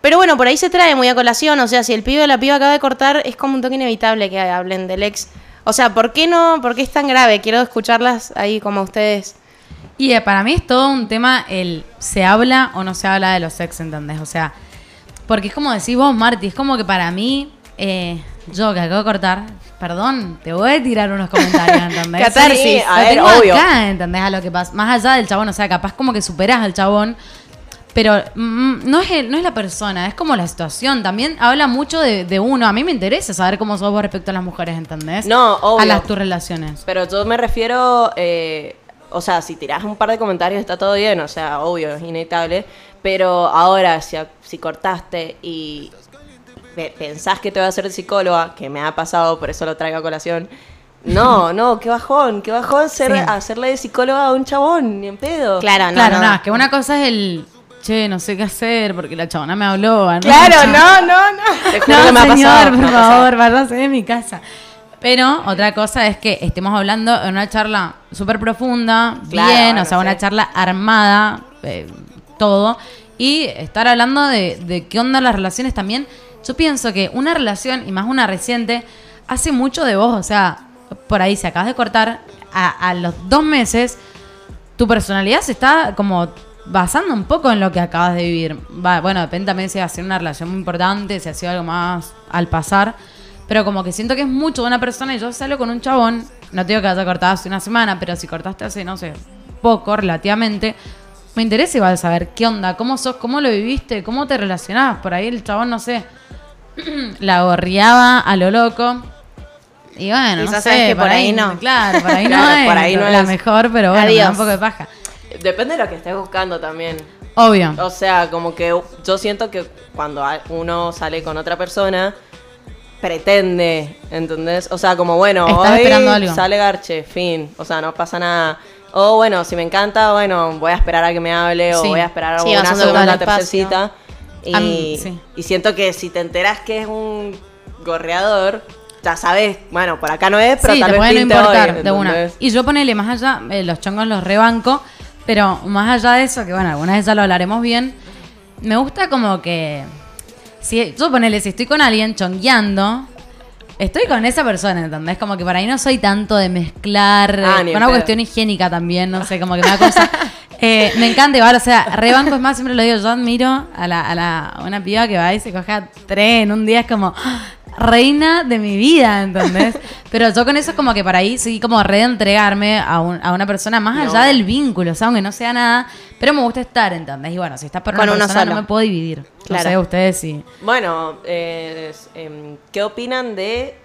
S1: Pero bueno, por ahí se trae muy a colación. O sea, si el pibe o la piba acaba de cortar, es como un toque inevitable que hablen del ex. O sea, ¿por qué no? ¿Por qué es tan grave? Quiero escucharlas ahí como ustedes.
S2: Y eh, para mí es todo un tema el se habla o no se habla de los ex, ¿entendés? O sea, porque es como decís vos, Marti, es como que para mí, eh, yo que acabo de cortar, perdón, te voy a tirar unos comentarios, ¿entendés?
S1: Catarsis.
S3: Sí, a ver,
S2: tengo
S3: obvio.
S2: acá, ¿entendés? A lo que pasa. Más allá del chabón, o sea, capaz como que superás al chabón. Pero mm, no, es el- no es la persona, es como la situación. También habla mucho de, de uno. A mí me interesa saber cómo sos vos respecto a las mujeres, ¿entendés?
S3: No, obvio.
S2: A las tus relaciones.
S3: Pero yo me refiero, eh, o sea, si tirás un par de comentarios está todo bien, o sea, obvio, es inevitable. Pero ahora, si, si cortaste y pensás que te va a hacer psicóloga, que me ha pasado, por eso lo traigo a colación. No, no, qué bajón, qué bajón ser,
S2: Sí.
S3: hacerle de psicóloga a un chabón, ni en pedo.
S1: Claro, no.
S2: claro,
S1: no.
S2: nada, es que una cosa es el, che, no sé qué hacer porque la chabona me habló. ¿no?
S1: Claro, no, no, no.
S3: Te juro
S2: No,
S3: que me ha
S2: señor,
S3: pasado,
S2: por favor, váyase de mi casa. Pero otra cosa es que estemos hablando en una charla súper profunda,
S3: Claro,
S2: bien,
S3: bueno,
S2: o sea, una
S3: sí.
S2: charla armada, eh, todo, y estar hablando de, de qué onda las relaciones también. Yo pienso que una relación, y más una reciente, hace mucho de vos, o sea, por ahí, si acabas de cortar, a, los dos meses, tu personalidad se está como basando un poco en lo que acabas de vivir. Va, bueno, depende también si ha sido una relación muy importante, si ha sido algo más al pasar. Pero como que siento que es mucho de una persona y yo salgo con un chabón, no te digo que haya cortado hace una semana, pero si cortaste hace, no sé, poco, relativamente, me interesa igual saber qué onda, cómo sos, cómo lo viviste, cómo te relacionabas. Por ahí el chabón, no sé, la gorriaba a lo loco. Y bueno,
S1: Y
S2: no sé,
S1: sabes que por ahí no.
S2: Claro, por ahí no
S3: Claro,
S2: es
S3: por ahí no
S2: la
S3: es.
S2: mejor, pero bueno, me da
S1: Adiós.
S2: un poco de paja.
S3: Depende de lo que estés buscando también.
S2: Obvio.
S3: O sea, como que yo siento que cuando a- uno sale con otra persona, pretende, ¿entendés? O sea, como bueno,
S2: Estás
S3: hoy
S2: esperando algo.
S3: sale Garche, fin. O sea, no pasa nada. O bueno, si me encanta, bueno, voy a esperar a que me hable o voy a esperar
S1: Sí,
S3: una
S1: a
S3: segunda, tercera
S1: espacio.
S3: cita. Y,
S2: A mí, sí.
S3: y siento que si te enteras que es un gorreador, ya sabes, bueno, por acá no es, pero
S2: sí,
S3: tal
S2: te
S3: vez
S2: puede no importar
S3: hoy,
S2: de una. Y yo ponele más allá, eh, los chongos los rebanco, pero más allá de eso, que bueno, alguna vez ya lo hablaremos bien, me gusta como que. Si, yo ponele, si estoy con alguien chongueando, estoy con esa persona, ¿entendés? Como que para ahí no soy tanto de mezclar,
S3: Ah,
S2: eh, con una
S3: pedo.
S2: cuestión higiénica también, no sé, como que me da cosa. Eh, me encanta igual, o sea, rebanco es más, siempre lo digo, yo admiro a, la, a, la, a una piba que va y se coge a tres en un día, es como ¡ah! reina de mi vida, ¿entendés? Pero yo con eso es como que para ahí sí como reentregarme a, un- a una persona más allá del vínculo, o sea, aunque no sea nada, pero me gusta estar, ¿entendés? Y bueno, si estás por una
S1: Con
S2: persona no me puedo dividir.
S1: Claro.
S2: No sé, ustedes sí.
S3: Bueno, eh, em, ¿qué opinan de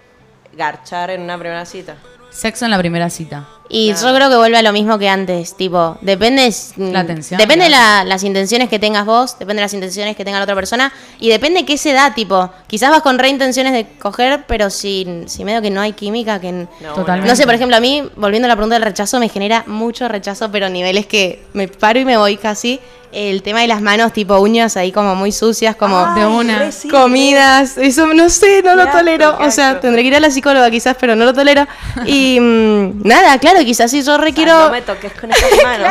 S3: garchar en una primera cita?
S2: Sexo en la primera cita.
S1: Y yo creo que vuelve a lo mismo que antes, tipo, depende mm,
S2: La atención,
S1: depende de
S2: claro.
S1: la- las intenciones que tengas vos, depende de las intenciones que tenga la otra persona y depende qué se da, tipo, quizás vas con re intenciones de coger, pero si, si medio que no hay química, que
S3: No,
S2: Totalmente.
S1: no sé, por ejemplo, a mí, volviendo a la pregunta del rechazo, me genera mucho rechazo, pero niveles que me paro y me voy casi. El tema de las manos, tipo uñas ahí como muy sucias, como
S3: Ay,
S2: de una.
S1: comidas, eso no sé, no lo tolero. O sea, tendré que ir a la psicóloga quizás, pero no lo tolero. Y mm, nada, claro, quizás si yo
S3: O sea,
S1: requiero...
S3: no me toques con esas manos.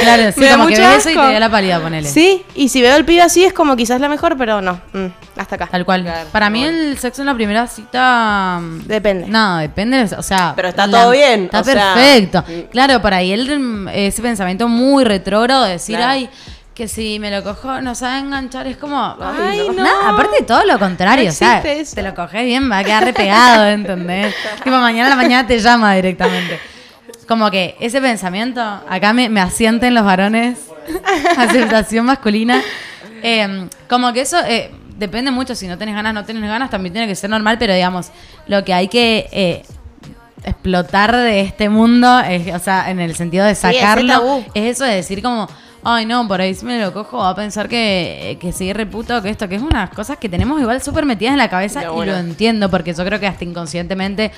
S2: Claro, sí,
S1: Me da
S2: como que ves eso y te da la pálida, ponele.
S1: Sí, y si veo el pibe así es como quizás la mejor, pero no, mm, hasta acá.
S2: Tal cual.
S3: Claro,
S2: Para mí
S3: bueno.
S2: el sexo en la primera cita... mm,
S1: Depende.
S2: No, depende, o sea...
S3: Pero está todo bien,
S2: Está
S3: o
S2: perfecto.
S3: mm.
S2: claro, para ahí el, ese pensamiento muy retrógrado de decir,
S3: Claro.
S2: ay, que si me lo cojo no sabe enganchar, es como...
S3: Ay,
S2: Ay,
S3: no.
S2: no. aparte de todo lo contrario,
S1: No
S2: o sea,
S1: existe eso.
S2: te lo coges bien, va a quedar repegado, ¿entendés? tipo, mañana a la mañana te llama directamente. Como que ese pensamiento, acá me, me asienten los varones, aceptación masculina. Eh, como que eso eh, depende mucho, si no tenés ganas, no tenés ganas, también tiene que ser normal, pero digamos, lo que hay que eh, explotar de este mundo, es- o sea, en el sentido de sacarlo,
S1: tabú.
S2: es eso de decir como, ay no, por ahí si me lo cojo va a pensar que, que sí reputo, que esto, que es unas cosas que tenemos igual súper metidas en la cabeza y lo entiendo, porque yo creo que hasta inconscientemente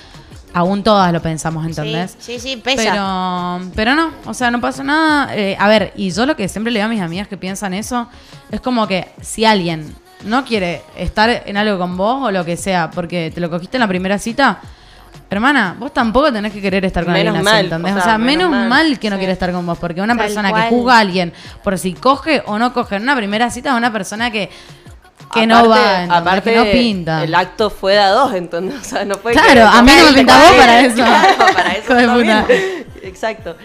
S2: aún todas lo pensamos, ¿entendés?
S1: Sí, sí, sí, pesa.
S2: Pero, pero no, o sea, no pasa nada. Eh, a ver, y yo lo que siempre le digo a mis amigas que piensan eso, es como que si alguien no quiere estar en algo con vos o lo que sea, porque te lo cogiste en la primera cita, hermana, vos tampoco tenés que querer estar con
S3: Menos
S2: alguien así,
S3: mal,
S2: ¿entendés?
S3: o
S2: O
S3: sea,
S2: sea, menos,
S3: menos
S2: mal, que no
S3: sí.
S2: quiere estar con vos, porque una
S1: Tal
S2: persona
S1: cual.
S2: que juzga a alguien por si coge o no coge en una primera cita es una persona que, que no va, ¿entendés?
S3: aparte,
S2: que no pinta.
S3: El acto fue de a dos, entonces, o sea, no fue
S2: Claro,
S3: que-
S2: a mí no me pinta vos para eso.
S3: Claro, para eso también. Exacto.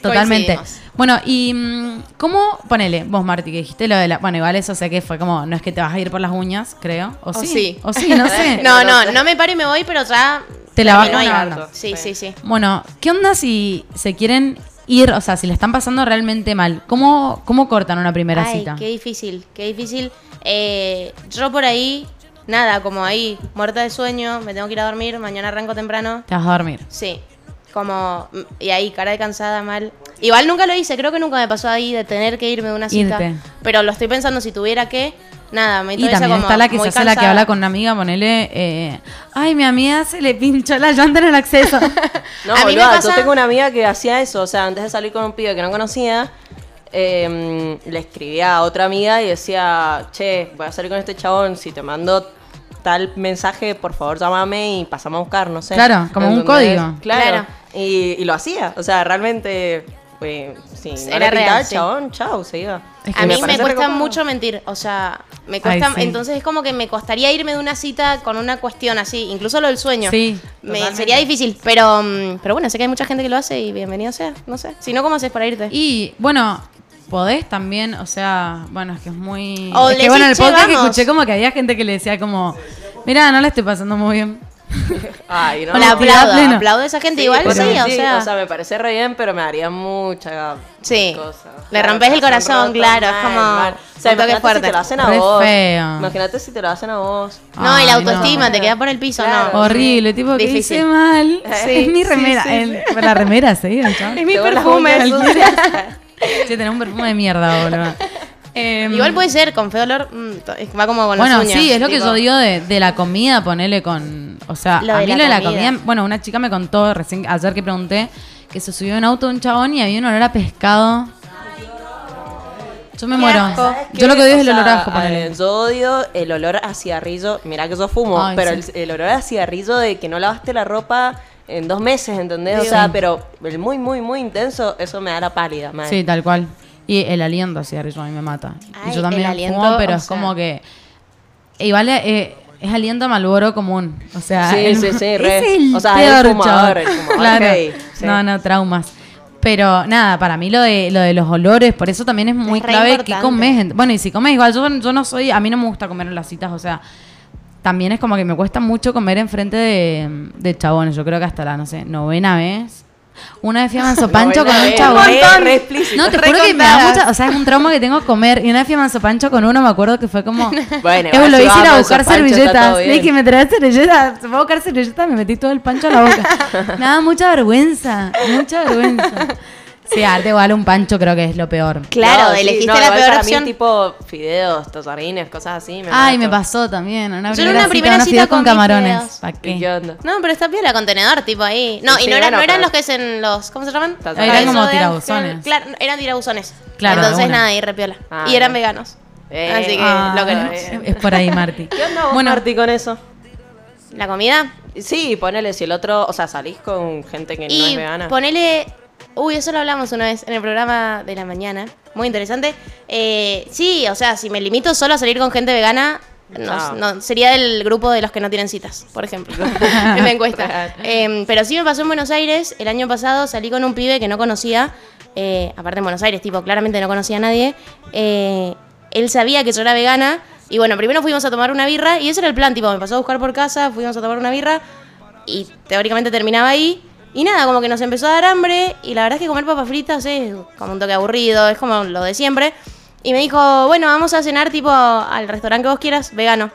S2: Totalmente. Bueno, y mm, ¿cómo, ponele, vos Marti, que dijiste lo de la... Bueno, igual eso sé que fue como, no es que te vas a ir por las uñas, creo. O, sí.
S1: sí.
S2: O sí, no sé.
S1: No, no, no me paro y me voy, pero ya.
S2: Te la vas
S1: termino ahí.
S2: jugando.
S1: Sí, sí, sí.
S2: Bueno, ¿qué onda si se quieren ir, o sea, si le están pasando realmente mal? ¿Cómo, cómo cortan una primera
S1: Ay,
S2: cita?
S1: qué difícil, qué difícil. Eh, yo por ahí, nada, como ahí, muerta de sueño, me tengo que ir a dormir, mañana arranco temprano.
S2: Te vas a dormir.
S1: Sí, como, y ahí, cara de cansada, mal. Igual nunca lo hice, creo que nunca me pasó ahí de tener que irme de una cita.
S2: Irte.
S1: Pero lo estoy pensando si tuviera que, nada, me
S2: Y también está la que se hace la que habla con una amiga, ponele, eh, ay, mi amiga se le pinchó la llanta en el acceso.
S3: No,
S1: A mí me pasa-
S3: yo tengo una amiga que hacía eso, o sea, antes de salir con un pibe que no conocía, eh, le escribía a otra amiga y decía, che, voy a salir con este chabón, si te mando tal mensaje, por favor llámame y pasamos a buscar, no sé.
S2: Claro, como un código.
S3: Claro.
S1: Claro.
S3: Y, y lo hacía, o sea, realmente, pues, si no
S1: Era real, sí.
S3: chabón, chao, se iba.
S2: Es que
S1: A mí me
S3: parece
S1: cuesta
S3: recopado.
S1: mucho mentir, o sea, me cuesta,
S2: Ay, sí.
S1: entonces es como que me costaría irme de una cita con una cuestión así, incluso lo del sueño.
S2: Sí,
S1: me, sería difícil, pero mm, pero bueno, sé que hay mucha gente que lo hace y bienvenido sea, no sé. Si no, ¿cómo haces para irte?
S2: Y bueno, podés también, o sea, bueno, es que es muy.
S1: O
S2: es
S1: le
S2: que bueno, en el
S1: decís, "Che,
S2: podcast que
S1: vamos".
S2: escuché como que había gente que le decía como, mira, no le estoy pasando muy bien.
S3: Ay, no.
S1: O la
S2: mentira,
S1: aplaudo, aplaudo a esa gente,
S3: Sí,
S1: igual sí, o sea.
S3: me parece re bien, pero me daría mucha
S1: Sí.
S3: cosa.
S1: Le rompes el corazón,
S3: roto,
S1: claro, es como
S3: mal. O sea,
S1: un toque
S3: imagínate
S1: fuerte.
S3: si te lo hacen a
S2: Re
S3: vos.
S2: feo.
S3: Imagínate si te lo hacen a vos.
S1: no, y la
S2: Ay, no.
S1: autoestima te queda por el piso,
S3: Claro.
S1: no.
S2: Horrible, tipo que hice mal.
S3: Sí,
S2: es mi remera.
S3: sí,
S2: el- La remera, sí.
S1: Es mi perfume.
S2: Sí, tenés un perfume de mierda, boludo. Em,
S1: Igual puede ser, con feo olor, mm, va como con
S2: Bueno,
S1: las uñas.
S2: sí, es lo que yo digo de, de la comida, ponele con. O sea,
S1: Lo
S2: a mí
S1: la
S2: lo de la
S1: comida.
S2: Bueno, una chica me contó recién, ayer que pregunté, que se subió en auto un chabón y había un olor a pescado. Yo me muero.
S1: asco.
S3: ¿Sabes
S2: Yo lo que odio es
S3: O
S2: el olor a ajo, ponele.
S3: eh, Yo odio el olor a cigarrillo. Mira que yo fumo,
S2: Ay,
S3: pero
S2: sí.
S3: el, el olor a cigarrillo de que no lavaste la ropa en dos meses, ¿entendés? O
S1: Sí.
S3: sea, pero el muy, muy, muy intenso, eso me da la pálida, man.
S2: Sí, tal cual. Y el aliento a cigarrillo a mí me mata. y yo también
S1: aliento,
S2: fumo, pero es
S1: sea.
S2: como que. Igual eh, es aliento a Malboro común. O sea,
S3: Sí,
S2: el-
S3: sí, sí,
S2: es
S3: re.
S2: el
S3: O sea,
S2: peor,
S3: el fumador,
S2: chabón.
S3: el fumador,
S2: Claro.
S3: sí.
S2: No, no, traumas. Pero nada, para mí lo de, lo de los olores, por eso también es muy
S1: Es
S2: clave que comes. en- Bueno, y si comes igual, yo, yo no soy, a mí no me gusta comer en las citas, o sea, también es como que me cuesta mucho comer enfrente de, de chabones. Yo creo que hasta la, no sé, novena vez. Una vez fui a Manso Pancho con un
S3: Novena
S2: chabón.
S3: vez, re- re explícito.
S2: No, te juro que me da mucha, o sea, es un trauma que tengo comer. Y una vez fui a Manso Pancho con uno, me acuerdo que fue como.
S3: Bueno,
S2: Eh, lo hice ir a
S3: a
S2: buscar
S3: Pancho,
S2: servilletas. Le dije, me traes servilletas. ¿Se puedo buscar servilletas? Me metí todo el pancho a la boca. me daba mucha vergüenza. Mucha vergüenza. Sí, arte igual un pancho creo que es lo peor.
S1: Claro,
S3: No, sí,
S1: elegiste
S3: no,
S1: la
S3: igual
S1: peor
S3: para
S1: opción.
S3: Mí, tipo fideos, tallarines, cosas así. Me
S2: Ay, me pasó también. Una
S1: Yo en una primera cita
S2: con camarones. ¿Para
S3: ¿Y
S2: qué?
S3: qué onda?
S1: No, pero está piola contenedor, tipo ahí. No,
S3: Sí,
S1: y no, eran,
S3: bueno,
S1: no eran
S3: pero-
S1: los que es en los. ¿Cómo se llaman?
S3: Eran
S2: como tirabuzones.
S1: Claro, eran tirabuzones.
S2: Claro,
S1: Entonces
S2: una.
S1: nada, y repiola.
S3: Ah,
S1: y eran veganos.
S3: Eh,
S1: Así que
S2: Ah,
S1: lo queremos.
S3: eh.
S2: Es por ahí, Marti.
S3: ¿Qué onda vos,
S2: Bueno,
S3: Marti, con eso?
S1: La comida.
S3: Sí, ponele, si el otro, o sea, salís con gente que no es vegana.
S1: ponele. Uy, eso lo hablamos una vez en el programa de la mañana. Muy interesante. Eh, sí, o sea, si me limito solo a salir con gente vegana, no, no, sería del grupo de los que no tienen citas, por ejemplo. en la encuesta. Eh, pero sí me pasó en Buenos Aires. El año pasado salí con un pibe que no conocía. eh, aparte en Buenos Aires, tipo, claramente no conocía a nadie. Eh, él sabía que yo era vegana. Y bueno, primero fuimos a tomar una birra. Y ese era el plan, tipo, me pasó a buscar por casa, fuimos a tomar una birra. Y teóricamente terminaba ahí. Y nada, como que nos empezó a dar hambre. Y la verdad es que comer papas fritas es como un toque aburrido, es como lo de siempre. Y me dijo, bueno, vamos a cenar tipo al restaurante que vos quieras, vegano.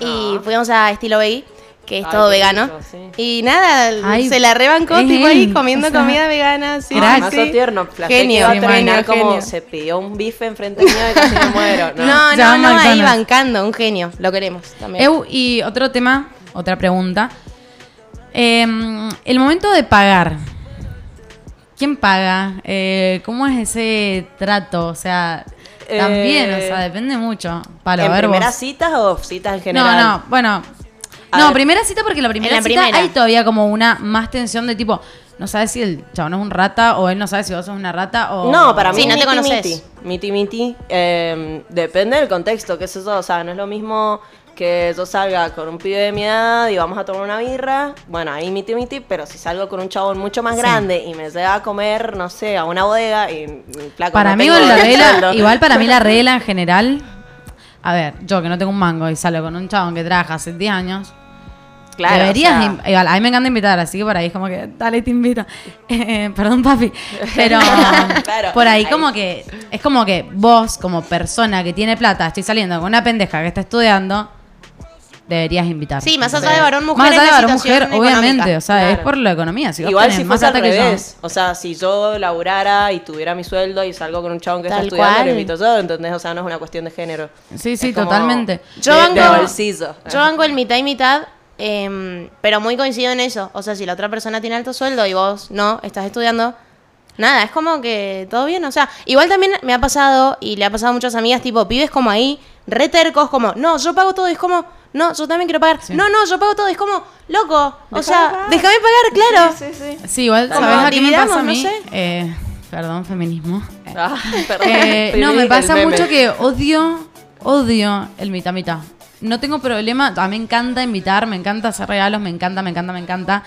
S1: Y fuimos a estilo veggie. que es
S3: Ay,
S1: todo
S3: qué
S1: vegano.
S3: rico, sí.
S1: Y nada,
S2: Ay,
S1: se la rebancó
S2: es
S1: tipo ahí
S2: él,
S1: comiendo
S2: o sea,
S1: comida vegana. Sí, sí.
S3: tierno, flashé que
S1: Genio,
S3: iba a
S2: Sí,
S3: terminar
S1: genio,
S3: como
S1: genio.
S3: se pidió un bife enfrente mío y casi me muero. No.
S1: No, no, no, ahí bancando, un genio. Lo queremos también.
S2: Eu, y otro tema, otra pregunta. Eh, el momento de pagar. ¿Quién paga? Eh, ¿Cómo es ese trato? O sea, también,
S3: Eh,
S2: o sea, depende mucho. Para
S3: ¿En
S2: ver vos.
S3: primeras citas o citas en
S2: No,
S3: general?
S2: no, bueno.
S3: A
S2: no,
S3: ver.
S2: primera cita porque la primera
S1: la
S2: cita
S1: primera.
S2: hay todavía como una más tensión de tipo, no sabes si el chabón es un rata o él no sabe si vos sos una rata o...
S3: No, para mí
S1: Sí, no te conoces.
S3: miti. Miti, miti. Eh, depende del contexto, qué sé yo. O sea, no es lo mismo que yo salga con un pibe de mi edad y vamos a tomar una birra. Bueno, ahí miti, miti. Pero si salgo con un chabón mucho más
S2: Sí.
S3: grande y me lleva a comer, no sé, a una bodega y mm, flaco,
S2: Para
S3: no
S2: mí la regla, igual para mí la regla en general, a ver, yo que no tengo un mango y salgo con un chabón que trabaja hace 10 años,
S3: Claro,
S2: deberías,
S3: o sea,
S2: in- igual, a mí me encanta invitar, así que por ahí es como que, dale, te invito. Eh, perdón, papi. Pero
S3: Claro,
S2: por ahí
S3: ahí.
S2: como que, es como que vos, como persona que tiene plata, estoy saliendo con una pendeja que está estudiando, deberías invitar.
S1: Sí, más allá de varón, mujer,
S2: Más allá
S1: es
S2: de varón, mujer, obviamente,
S1: económica.
S2: o sea, es por la economía. Si
S3: Igual
S2: tenés
S3: si
S2: más
S3: fuese al
S2: plata que yo-
S3: revés. O sea, si yo laburara y tuviera mi sueldo y salgo con un chabón que
S1: Tal
S3: está estudiando,
S1: cual.
S3: lo invito yo, ¿entendés? O sea, no es una cuestión de género.
S2: Sí, sí,
S3: Es
S2: totalmente.
S1: Yo
S3: bolsillo.
S1: Yo banco el mitad y mitad, em, pero muy coincido en eso. O sea, si la otra persona tiene alto sueldo y vos no, estás estudiando, nada, es como que todo bien. O sea, igual también me ha pasado y le ha pasado a muchas amigas, tipo, pibes como ahí, re tercos, como, no, yo pago todo. Y es como, no, yo también quiero pagar.
S2: Sí.
S1: No, no, yo pago todo. Es como, loco. O sea, déjame pagar, claro.
S3: Sí, sí, sí.
S2: Sí, igual, ¿sabes a qué me pasa a
S1: no
S2: mí?
S1: sé.
S2: Eh, perdón, feminismo. Eh,
S3: Ah, perdón.
S2: eh, no, me pasa mucho que odio, odio el mitad mitad. No tengo problema, a mí me encanta invitar, me encanta hacer regalos, me encanta, me encanta, me encanta.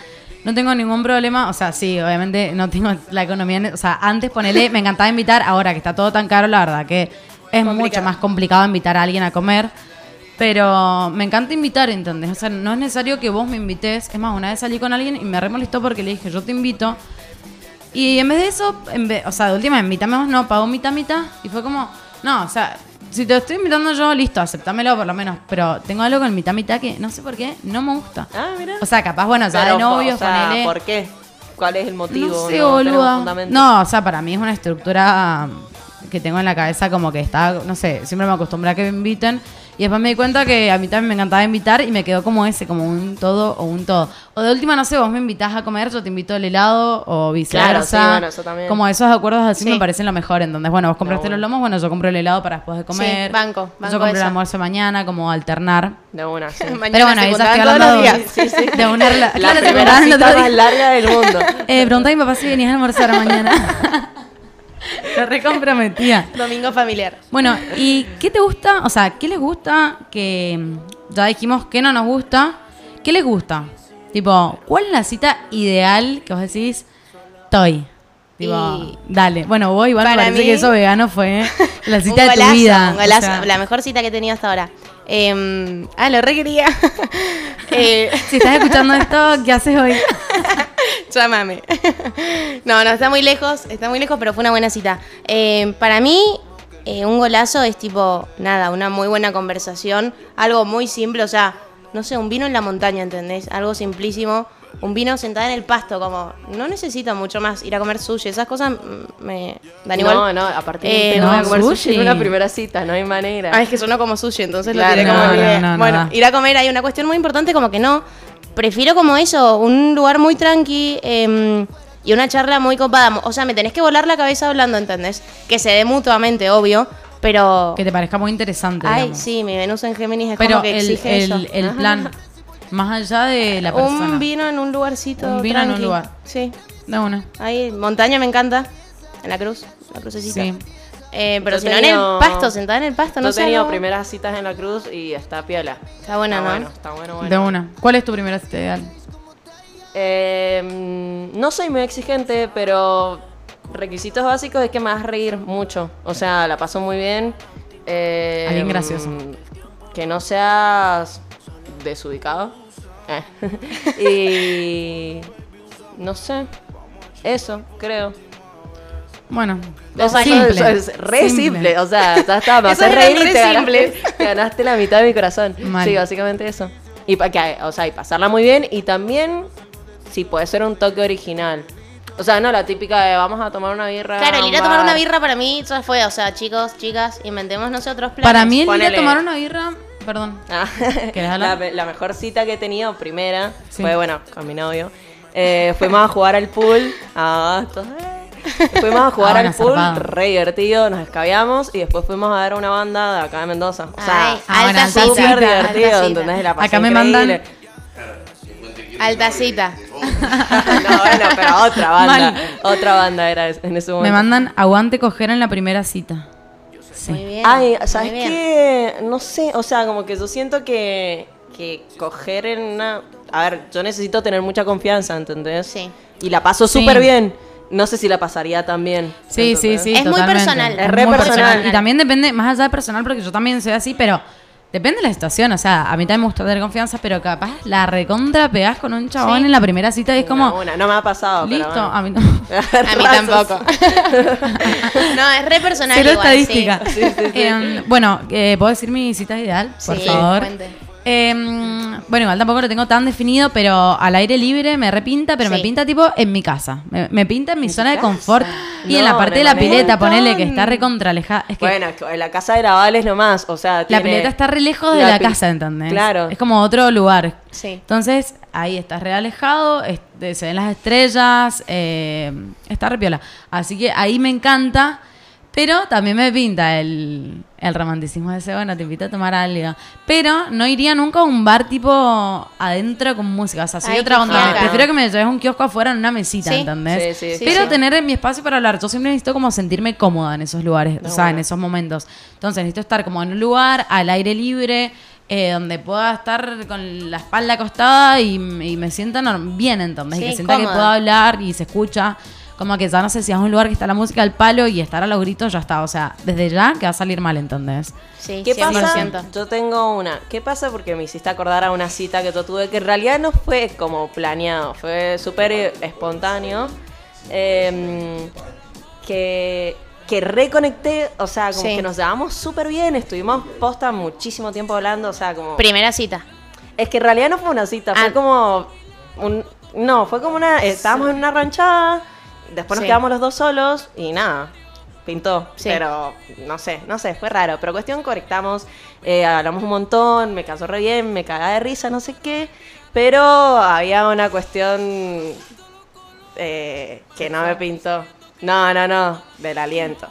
S2: No tengo ningún problema, o sea, sí, obviamente no tengo la economía, o sea, antes ponele, me encantaba invitar, ahora que está todo tan caro, la verdad que es mucho más complicado invitar a alguien a comer. Pero me encanta invitar, ¿entendés? O sea, no es necesario que vos me invites. Es más, una vez salí con alguien y me re molestó porque le dije, yo te invito. Y en vez de eso, en vez, o sea, de última, invítame vos, no, pagó mitad, mitad. Y fue como, no, o sea, si te estoy invitando yo, listo, aceptámelo por lo menos. Pero tengo algo con mitad, mitad que no sé por qué, no me gusta.
S3: Ah, mira.
S2: O sea, capaz, bueno, ya de novios,
S3: o sea,
S2: ponele.
S3: ¿Por qué? ¿Cuál es el motivo?
S2: No sé, boluda.
S3: fundamento.
S2: No, o sea, para mí es una estructura que tengo en la cabeza como que está, no sé, siempre me acostumbré a que me inviten. Y después me di cuenta que a mí también me encantaba invitar y me quedó como ese, como un todo o un todo. O de última, no sé, vos me invitás a comer, yo te invito al helado o viceversa.
S3: Claro, sí, bueno, eso también.
S2: Como esos acuerdos así
S1: Sí.
S2: me parecen lo mejor. Entonces, bueno, vos compraste los lomos, bueno, yo compro el helado para después de comer.
S1: banco, banco
S2: Yo compro el almuerzo mañana, como alternar.
S3: De una, sí.
S1: Mañana
S2: Pero bueno, ahí ya estoy hablando de, de una
S3: La
S2: se
S3: primera
S2: el
S3: cita más larga del mundo.
S2: Eh, preguntá a mi papá si venías a almorzar mañana. Te recomprometía.
S1: Domingo familiar.
S2: Bueno, ¿y qué te gusta? O sea, ¿qué les gusta? Que mm, ya dijimos que no nos gusta. ¿Qué les gusta? Tipo, ¿cuál es la cita ideal que vos decís? Estoy. Tipo,
S1: Y-
S2: dale. Bueno, vos igual
S1: Para
S2: parece
S1: mí-
S2: que eso vegano fue la
S1: Un
S2: cita de tu vida.
S1: un golazo.
S2: O sea,
S1: la mejor cita que he tenido hasta ahora. Em, ah, lo re quería. Eh,
S2: Si estás escuchando esto, ¿qué haces hoy?
S1: Llámame. No, no, está muy lejos, está muy lejos, pero fue una buena cita. Eh, para mí, eh, un golazo es tipo, nada, una muy buena conversación, algo muy simple, o sea, no sé, un vino en la montaña, ¿entendés? Algo simplísimo, un vino sentado en el pasto, como, no necesito mucho más, ir a comer sushi, esas cosas mm, me dan igual.
S3: No, no, aparte
S1: Eh,
S3: no, voy a comer sushi.
S2: sushi.
S3: en una primera cita, no hay manera.
S1: Ah, es que sonó como sushi, entonces
S3: Claro,
S1: lo tiré como
S2: no,
S1: mi
S2: no,
S1: Bueno, ir a comer hay una cuestión muy importante como que no. Prefiero como eso, un lugar muy tranqui em, y una charla muy copada. O sea, me tenés que volar la cabeza hablando, ¿entendés? Que se dé mutuamente, obvio, pero...
S2: Que te parezca muy interesante.
S1: Ay,
S2: digamos.
S1: sí, mi Venus en Géminis es
S2: Pero
S1: como que
S2: el,
S1: exige
S2: el,
S1: eso.
S2: el plan, más allá de la persona.
S1: Un vino en un lugarcito
S2: Un vino en un
S1: tranqui.
S2: lugar.
S1: Sí.
S2: De una.
S1: Ahí, montaña me encanta. En la cruz, la crucecita.
S2: Sí.
S1: Eh, pero si no en el pasto, sentada en el pasto, no
S3: Yo
S1: sé.
S3: he tenido
S1: algo-
S3: primeras citas en la cruz y está piola.
S1: Está buena,
S3: está
S1: ¿no?
S3: Bueno, está bueno, bueno.
S2: De una. ¿Cuál es tu primera cita ideal?
S3: Eh, no soy muy exigente, pero requisitos básicos es que me hagas reír mucho. O sea, la paso muy bien. Eh,
S2: Alguien gracioso.
S3: Que no seas desubicado. Eh. y no sé. Eso, creo.
S2: Bueno,
S3: O sea,
S2: simple.
S3: eso es re simple. O sea, ya está, me
S1: Eso
S3: haces reír y
S1: re
S3: te
S1: simple.
S3: ganaste, te ganaste la mitad de mi corazón.
S2: Mal.
S3: Sí, básicamente eso. Y, pa- que, o sea, y pasarla muy bien y también si puede ser un toque original. O sea, no la típica de vamos a tomar una birra.
S1: Claro, el ir a tomar una birra para mí ya fue, o sea, chicos, chicas, inventemos nosotros planes.
S2: Para mí el ir a
S3: ponele-
S2: tomar una birra, perdón.
S3: Ah,
S2: ¿Querés
S3: la, la mejor cita que he tenido, primera,
S2: Sí.
S3: fue bueno, con mi novio. Eh, fuimos a jugar al pool. Ah, esto- eh. Fuimos a jugar
S2: Ah,
S3: al pool,
S2: zarpado.
S3: re divertido, nos escabiamos y después fuimos a ver una banda de acá de Mendoza. O sea,
S1: Ay,
S2: Ah,
S1: alta cita,
S3: súper
S2: cita,
S3: divertido,
S1: alta
S3: ¿entendés? La pasé
S2: Acá me
S3: increíble.
S2: mandan-
S1: Alta cita.
S3: no, bueno, pero otra banda.
S2: Mal.
S3: Otra banda era en ese momento.
S2: Me mandan aguante coger en la primera cita. Sí.
S1: Muy bien.
S3: Ay, ¿sabes qué? No sé, o sea, como que yo siento que, que coger en una... A ver, yo necesito tener mucha confianza, ¿entendés?
S1: Sí.
S3: Y la paso
S2: Sí.
S3: súper bien. No sé si la pasaría tan bien.
S2: Sí, sí, sí.
S1: Es muy personal.
S3: Es re
S2: muy
S3: personal.
S2: Y también depende, más allá de personal, porque yo también soy así, pero depende de la situación. O sea, a mí también me gusta tener confianza, pero capaz la recontra pegás con un chabón
S1: Sí.
S2: en la primera cita y es como.
S3: Una, una, no me ha pasado. pero
S2: Listo,
S3: bueno.
S2: a mí no.
S1: A mí tampoco. no, es re personal
S2: Cero
S1: igual,
S2: estadística.
S1: sí.
S2: Eh, bueno, eh, ¿puedo decir mi cita ideal? Por
S1: Sí,
S2: favor.
S1: cuente.
S2: Eh, bueno, igual tampoco lo tengo tan definido, pero al aire libre me repinta, pero me pinta tipo en mi casa. Me, me pinta en mi zona de confort y en la parte de la pileta, ponele que está recontra alejada. Es que
S3: Bueno, es la casa de la Vales nomás, o sea,
S2: la
S3: tiene-
S2: pileta está re lejos de
S3: la
S2: la, casa, ¿entendés?
S3: Claro.
S2: Es como otro lugar.
S1: Sí.
S2: Entonces, ahí estás re alejado, se ven las estrellas, eh, está re piola. Así que ahí me encanta, pero también me pinta el, el romanticismo de ese, bueno, te invito a tomar algo. Pero no iría nunca a un bar tipo adentro con música, o sea, soy
S1: Ay,
S2: otra
S1: qué
S2: onda.
S1: fiaca.
S2: Prefiero que me lleves a un kiosco afuera en una mesita,
S1: Sí.
S2: ¿entendés?
S3: Sí, sí, sí,
S2: pero
S3: sí.
S2: tener mi espacio para hablar. Yo siempre necesito como sentirme cómoda en esos lugares, o sea, en esos momentos. Entonces necesito estar como en un lugar al aire libre, eh, donde pueda estar con la espalda acostada y, y me sienta norm- bien, ¿entendés? y
S1: Sí,
S2: que sienta que
S1: cómoda.
S2: puedo hablar y se escucha. Como que ya no sé si es un lugar que está la música al palo y estar a los gritos, ya está. O sea, desde ya que va a salir mal, ¿entendés?
S1: Sí,
S3: ¿Qué
S1: 100%.
S3: pasa? Yo tengo una. ¿Qué pasa? Porque me hiciste acordar a una cita que yo tuve que en realidad no fue como planeado, fue súper espontáneo. Eh, que, que reconecté, o sea, como
S1: Sí.
S3: que nos llevamos súper bien, estuvimos posta muchísimo tiempo hablando, o sea, como...
S1: Primera cita.
S3: Es que en realidad no fue una cita, fue
S1: Ah.
S3: como un... No, fue como una... Estábamos en una ranchada, después nos
S1: Sí.
S3: quedamos los dos solos y nada, pintó.
S1: Sí.
S3: Pero no sé, no sé, fue raro. Pero cuestión, conectamos, eh, hablamos un montón, me casó re bien, me cagaba de risa, no sé qué. Pero había una cuestión eh, que no me pintó. No, no, no, del aliento.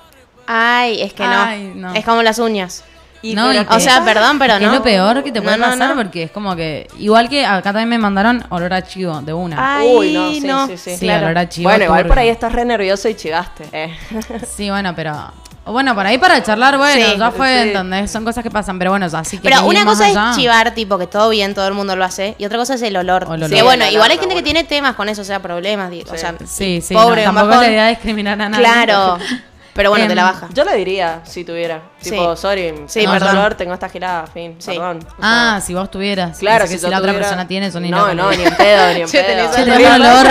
S1: Ay, es que no.
S2: Ay, no.
S1: Es como las uñas.
S3: Y
S2: No, y
S1: O sea, perdón, pero
S2: Que
S1: no.
S2: Es lo peor que te puede
S1: No, no,
S2: pasar
S1: no.
S2: porque es como que. Igual que acá también me mandaron olor a chivo de una.
S1: Ay,
S3: Uy, no, sí,
S1: no.
S3: sí, sí.
S2: Sí, olor a chivo
S3: Bueno, igual por ahí estás re nervioso y chivaste. eh.
S2: Sí, bueno, pero. Bueno, por ahí para charlar, bueno,
S1: Sí,
S2: ya fue,
S3: sí.
S2: ¿entendés? Son cosas que pasan, pero bueno, así que.
S1: Pero una cosa es chivar, tipo, que todo bien, todo el mundo lo hace. Y otra cosa es el olor.
S2: O el olor.
S1: Que bueno,
S3: Sí, el
S1: igual hay gente que
S3: bueno.
S1: tiene temas con eso, o sea, problemas. O
S3: Sí.
S1: sea,
S2: Sí, sí,
S1: pobre,
S2: no, tampoco es la idea de discriminar a nadie.
S1: Claro. Pero bueno, te la
S2: Em,
S1: baja.
S3: Yo le diría, si tuviera.
S1: Sí.
S3: Tipo, sorry,
S1: Sí,
S3: tengo
S2: perdón.
S3: dolor, tengo esta girada, fin,
S1: Sí.
S3: perdón. O
S2: Ah,
S3: sea,
S2: si vos tuvieras.
S3: claro,
S2: Pensé que si,
S3: yo
S2: la otra
S3: tuviera-
S2: persona tiene, son
S3: No, no, ni en pedo, ni en
S1: Che,
S3: pedo.
S1: tenés
S2: Se
S1: el
S2: te ve olor.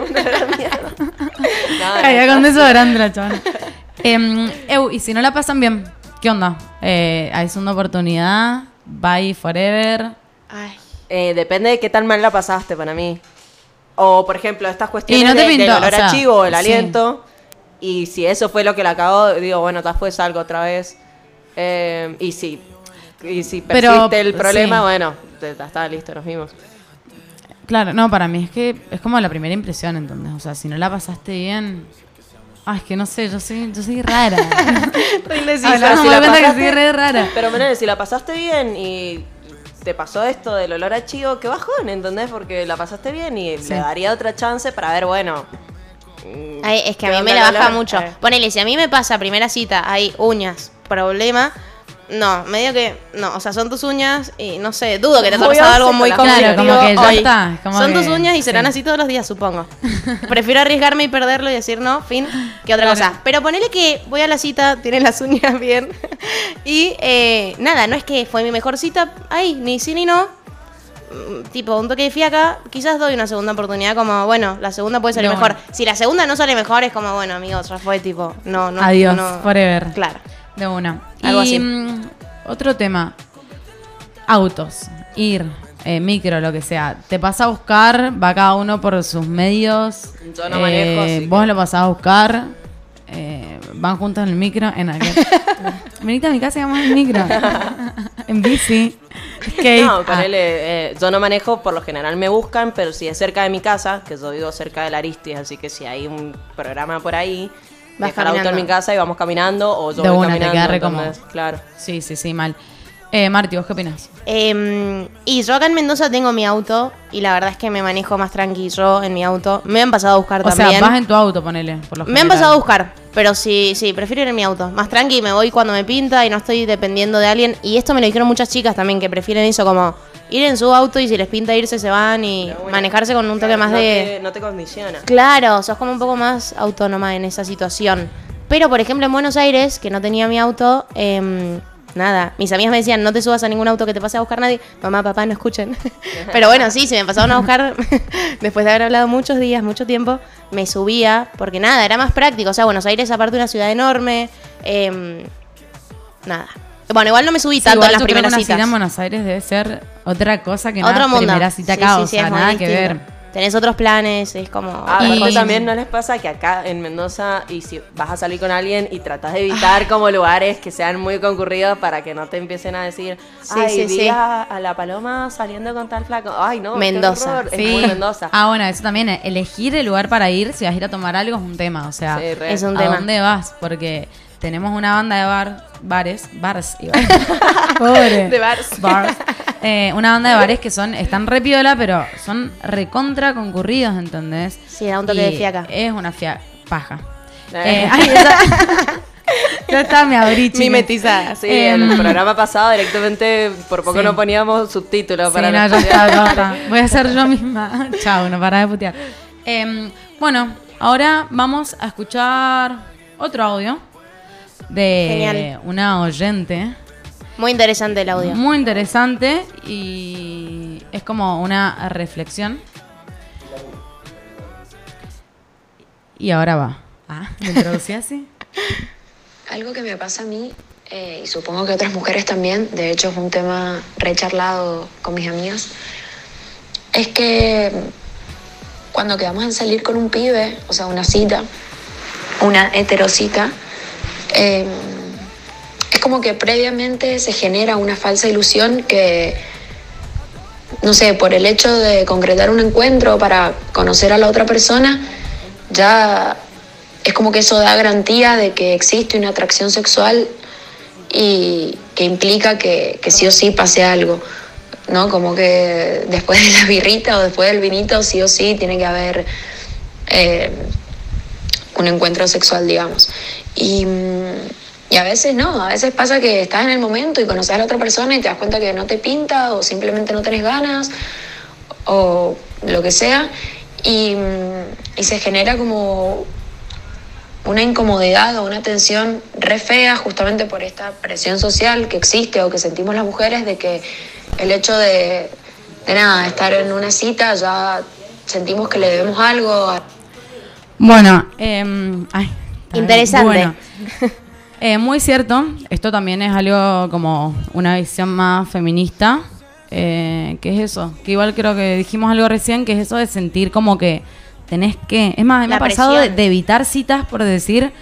S3: No,
S2: Caía
S3: no,
S2: con desodorante la chavana. Em, Eu, y si no la pasan bien, ¿qué onda? Eh, ¿Hay segunda oportunidad? ¿Bye forever?
S1: Ay.
S3: Eh, depende de qué tan mal la pasaste para mí. O, por ejemplo, estas cuestiones
S2: Y no te
S3: de- del
S2: pintó,
S3: olor
S2: o sea,
S3: a chivo, el
S2: sí.
S3: aliento. Y si eso fue lo que la cagó, digo, bueno, después salgo otra vez. Eh, y si, y si
S2: Pero,
S3: persiste el problema,
S2: sí.
S3: bueno, está, listo, nos vimos.
S2: Claro, no, para mí es que es como la primera impresión, ¿entendés? O sea, si no la pasaste bien... Ay, es que no sé, yo soy, yo soy rara.
S3: indecisa, si la
S2: que soy re rara.
S3: Pero, Menel, si la pasaste bien y te pasó esto del olor a chivo, qué bajón, ¿entendés? Porque la pasaste bien y
S2: Sí.
S3: le daría otra chance para ver, bueno. Mm,
S1: Ay, es que a
S3: ¿qué
S1: mí me la baja mucho.
S3: Eh.
S1: Ponele, si a mí me pasa primera cita, hay uñas, problema. No, medio que. No, o sea, son tus uñas y no sé, dudo que te haya pasado algo muy
S3: la
S2: Claro, como que ya está, como
S1: son tus uñas y serán
S2: sí.
S1: así todos los días, supongo. Prefiero arriesgarme y perderlo y decir no, fin, que otra
S2: Claro.
S1: cosa. Pero ponele que voy a la cita, tienen las uñas bien. y eh, nada, no es que fue mi mejor cita, ahí, ni sí ni no. Mm, Tipo, un toque de fiaca, quizás doy una segunda oportunidad, como, bueno, la segunda puede salir
S2: No,
S1: mejor. Si la segunda no sale mejor, es como, bueno, amigos, ya fue tipo, no, no.
S2: Adiós,
S1: no.
S2: forever.
S1: Claro.
S2: De una.
S1: Algo
S2: y
S1: así.
S2: mm, otro tema. Autos. ir, eh, micro, lo que sea, te pasa a buscar, va cada uno por sus medios.
S3: Yo no manejo, así que-
S2: Vos lo pasás a buscar, eh, van juntos en el micro, en aquel. Venite a mi casa y vamos en micro. en bici. skate.
S3: No,
S2: Ah,
S3: ponele, eh, yo no manejo, por lo general me buscan, pero si es cerca de mi casa, que yo vivo cerca de la Aristis, así que si hay un programa por ahí,
S1: Vas
S3: dejar el auto en mi casa y vamos caminando, o yo
S2: De
S3: voy
S2: una, te
S3: caminando.
S2: queda re
S3: entonces,
S2: cómodo.
S3: Claro.
S2: Sí, sí, sí, mal. Eh, Marti, ¿vos qué opinás?
S1: Em, y yo acá en Mendoza tengo mi auto y la verdad es que me manejo más tranquilo en mi auto. Me han pasado a buscar
S2: O
S1: también.
S2: sea, vas en tu auto, ponele. Por lo
S1: Me han pasado a buscar, pero sí, sí, prefiero ir en mi auto. Más tranqui, me voy cuando me pinta y no estoy dependiendo de alguien. Y esto me lo dijeron muchas chicas también, que prefieren eso, como ir en su auto y si les pinta irse, se van y
S3: bueno,
S1: manejarse con un toque más
S3: no
S1: de...
S3: Te, no te condiciona.
S1: Claro, sos como un poco más autónoma en esa situación. Pero, por ejemplo, en Buenos Aires, que no tenía mi auto, em, nada, mis amigas me decían, no te subas a ningún auto que te pase a buscar nadie. Mamá, papá, no escuchen. Pero bueno, sí, si me pasaban a buscar, después de haber hablado muchos días, mucho tiempo, me subía, porque nada, era más práctico. O sea, Buenos Aires, aparte, una ciudad enorme, em, nada. Bueno, igual no me subí
S2: Sí,
S1: tanto en las primeras
S2: una cita
S1: citas.
S2: en Buenos Aires debe ser otra cosa que
S1: Otro mundo.
S2: primera cita acá,
S1: sí,
S2: o
S1: sí,
S2: sea, nada que ver.
S1: Tenés otros planes, es como...
S3: Ah,
S2: Y-
S3: también no les pasa que acá en Mendoza, y si vas a salir con alguien y tratas de evitar como lugares que sean muy concurridos para que no te empiecen a decir,
S1: Sí,
S3: ay,
S1: sí,
S3: vi
S1: sí.
S3: A, a la paloma saliendo con tal flaco. Ay, no, qué
S1: Mendoza.
S3: horror. Es muy Mendoza.
S2: Ah, bueno, eso también. Elegir el lugar para ir, si vas a ir a tomar algo, es un tema. O sea.
S1: Es un
S2: ¿a
S1: tema.
S2: dónde vas? Porque tenemos una banda de bar, bares, bars, iba a decir. Pobre.
S1: De bars.
S2: Bars. Eh, una banda de bares que son, están re piola, pero son recontra concurridos, ¿entendés?
S1: Sí, da un toque de
S2: Y
S1: fiaca.
S2: Es una fiaca. Paja.
S3: Eh.
S2: Eh, ay, esa- ya está mi abrichi.
S1: Mimetizada.
S3: Sí,
S2: Em,
S3: en el programa pasado directamente por poco
S2: sí.
S3: no poníamos subtítulos
S2: Sí,
S3: para
S2: no, ya está, está. Voy a ser yo misma. Chao, no para de putear. Em, bueno, ahora vamos a escuchar otro audio de
S1: Genial.
S2: una oyente
S1: Muy interesante el audio.
S2: muy interesante y es como una reflexión. Y ahora va. Ah, ¿me introducí así?
S6: Algo que me pasa a mí, eh, y supongo que a otras mujeres también, de hecho es un tema recharlado con mis amigas, es que cuando quedamos en salir con un pibe, o sea, una cita, una heterocita, eh, es como que previamente se genera una falsa ilusión que, no sé, por el hecho de concretar un encuentro para conocer a la otra persona, ya es como que eso da garantía de que existe una atracción sexual y que implica que, que sí o sí pase algo, ¿no? Como que después de la birrita o después del vinito, sí o sí tiene que haber eh, un encuentro sexual, digamos. Y, y a veces no, a veces pasa que estás en el momento y conoces a la otra persona y te das cuenta que no te pinta o simplemente no tenés ganas o lo que sea y, y se genera como una incomodidad o una tensión re fea justamente por esta presión social que existe o que sentimos las mujeres de que el hecho de, de nada, estar en una cita ya sentimos que le debemos algo
S2: Bueno, em, ay,
S1: Interesante.
S2: bueno. Eh, muy cierto, esto también es algo como una visión más feminista, eh, que es eso, que igual creo que dijimos algo recién, que es eso de sentir como que tenés que, es más, me ha pasado de, evitar citas por decir,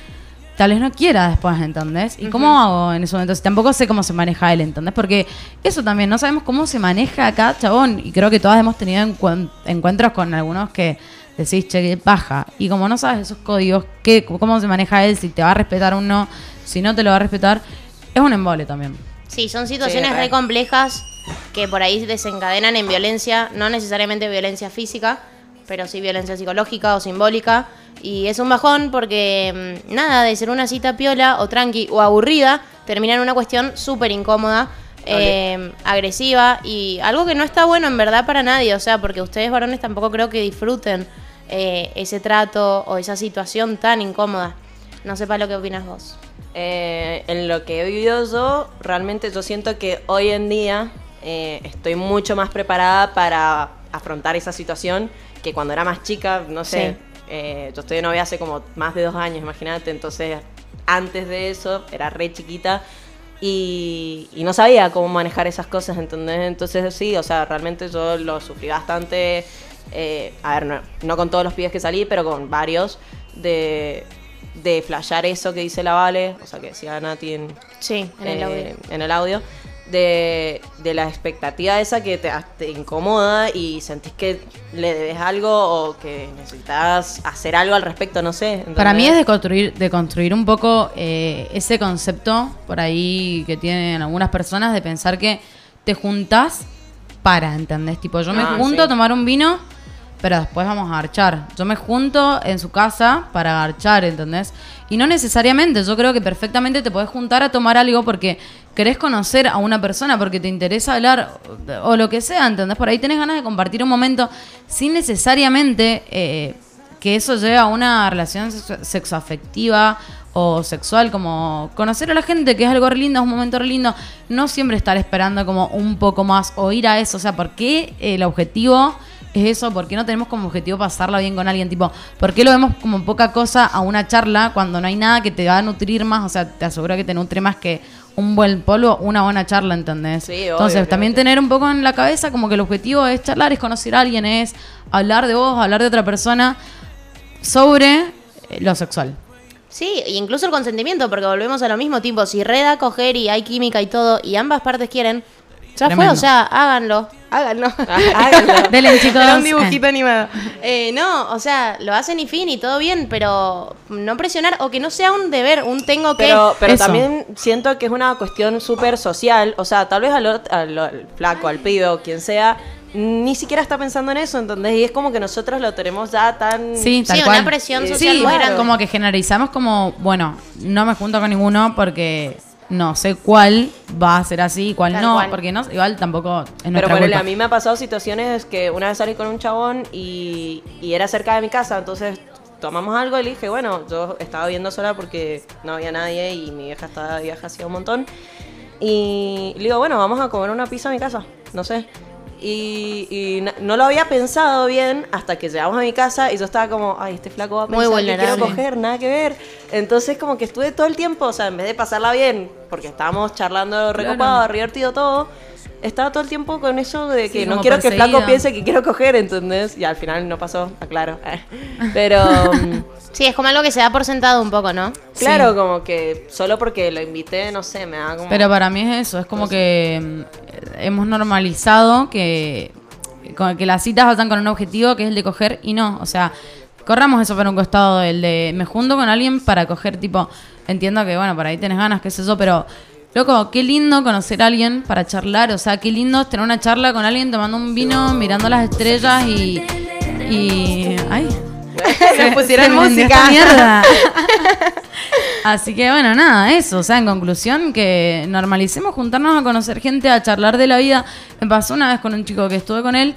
S2: tal vez no quiera después, ¿entendés? ¿Y cómo hago en ese momento? Si tampoco sé cómo se maneja él, ¿entendés? Porque eso también, no sabemos cómo se maneja acá, chabón, y creo que todas hemos tenido encuen- encuentros con algunos que decís, che, baja. Y como no sabes esos códigos, qué, cómo se maneja él, si te va a respetar o no, si no te lo va a respetar, es un embole también.
S1: Sí, son situaciones
S3: Sí,
S1: re complejas que por ahí desencadenan en violencia, no necesariamente violencia física, pero sí violencia psicológica o simbólica. Y es un bajón porque, mm, nada, de ser una cita piola o tranqui o aburrida, termina en una cuestión súper incómoda, eh, agresiva y algo que no está bueno en verdad para nadie. O sea, porque ustedes varones tampoco creo que disfruten eh, ese trato o esa situación tan incómoda. No sé para lo que opinas vos.
S3: Eh, en lo que he vivido yo, realmente yo siento que hoy en día eh, estoy mucho más preparada para afrontar esa situación que cuando era más chica, no sé,
S1: Sí.
S3: eh, yo estoy de novia hace como más de dos años, imagínate, entonces antes de eso era re chiquita y, y no sabía cómo manejar esas cosas, ¿entendés? Entonces sí, o sea, realmente yo lo sufrí bastante, eh, a ver, no, no con todos los pibes que salí, pero con varios, de, de flashear eso que dice la Vale, o sea, que decía Nati en,
S1: Sí, en el
S3: eh,
S1: audio.
S3: en el audio, de, de la expectativa esa que te, te incomoda y sentís que le debes algo o que necesitas hacer algo al respecto, no sé.
S2: Para mí es de construir, de construir un poco eh, ese concepto por ahí que tienen algunas personas de pensar que te juntas para, ¿entendés? Tipo, yo me
S3: Ah,
S2: junto
S3: sí.
S2: a tomar un vino, pero después vamos a archar. Yo me junto en su casa para archar, ¿entendés? Y no necesariamente, yo creo que perfectamente te podés juntar a tomar algo porque querés conocer a una persona, porque te interesa hablar o, lo que sea, ¿entendés? Por ahí tenés ganas de compartir un momento sin necesariamente... eh, que eso lleva a una relación sexo- sexoafectiva o sexual, como conocer a la gente, que es algo lindo, es un momento re lindo, no siempre estar esperando como un poco más o ir a eso, o sea, ¿por qué el objetivo es eso? ¿Por qué no tenemos como objetivo pasarla bien con alguien? Tipo, ¿por qué lo vemos como poca cosa a una charla cuando no hay nada que te va a nutrir más? O sea, te aseguro que te nutre más que un buen polvo, una buena charla, ¿entendés?
S3: Sí, obvio,
S2: Entonces, también tener un poco en la cabeza como que el objetivo es charlar, es conocer a alguien, es hablar de vos, hablar de otra persona sobre eh, lo sexual.
S1: Sí, e incluso el consentimiento, porque volvemos a lo mismo, tipo, si reda coger y hay química y todo, y ambas partes quieren, ya fue, o sea, háganlo, háganlo.
S3: Háganlo.
S2: Dele, chicos.
S1: Era un dibujito animado. Eh, no, o sea, lo hacen y fin y todo bien, pero no presionar o que no sea un deber, un tengo que.
S3: Pero, pero
S2: Eso.
S3: también siento que es una cuestión súper social. O sea, tal vez al, al- al flaco, al pibe o quien sea, ni siquiera está pensando en eso, ¿entendés? Y es como que nosotros lo tenemos ya tan...
S2: Sí, tal
S1: Sí,
S2: cual.
S1: una presión
S3: Eh,
S1: social
S2: Sí,
S3: claro.
S2: como que generalizamos como, bueno, no me junto con ninguno porque no sé cuál va a ser así y cuál
S1: Tal
S2: no,
S1: cual.
S2: porque no, igual tampoco es
S3: Pero
S2: nuestra culpa.
S3: a mí me ha pasado situaciones que una vez salí con un chabón y, y era cerca de mi casa, entonces tomamos algo y le dije, bueno, yo estaba viviendo sola porque no había nadie y mi vieja estaba de viaje hacía un montón. Y le digo, bueno, vamos a comer una pizza a mi casa, no sé. Y, no lo había pensado bien hasta que llegamos a mi casa y yo estaba como, ay, este flaco va a
S1: Muy
S3: pensar que quiero coger, nada que ver. Entonces como que estuve todo el tiempo, o sea, en vez de pasarla bien, porque estábamos charlando recopado, divertido todo, estaba todo el tiempo con eso de que
S2: Sí,
S3: no quiero que el flaco piense que quiero coger, ¿entendés? Y al final no pasó, aclaro. Pero
S1: Sí, es como algo que se da por sentado un poco, ¿no?
S3: claro, como que solo porque lo invité, no sé, me da como...
S2: Pero para mí es eso, es como que mm, hemos normalizado que, que las citas vayan con un objetivo que es el de coger y no, o sea, corramos eso para un costado, el de me junto con alguien para coger, tipo, entiendo que bueno, por ahí tenés ganas, qué sé yo, pero loco, qué lindo conocer a alguien para charlar, o sea, qué lindo es tener una charla con alguien tomando un vino, mirando las estrellas y... y ay,
S1: Se pusieron música.
S2: mierda. Así que bueno, nada, eso. O sea, en conclusión, que normalicemos juntarnos a conocer gente, a charlar de la vida. Me pasó una vez con un chico que estuve con él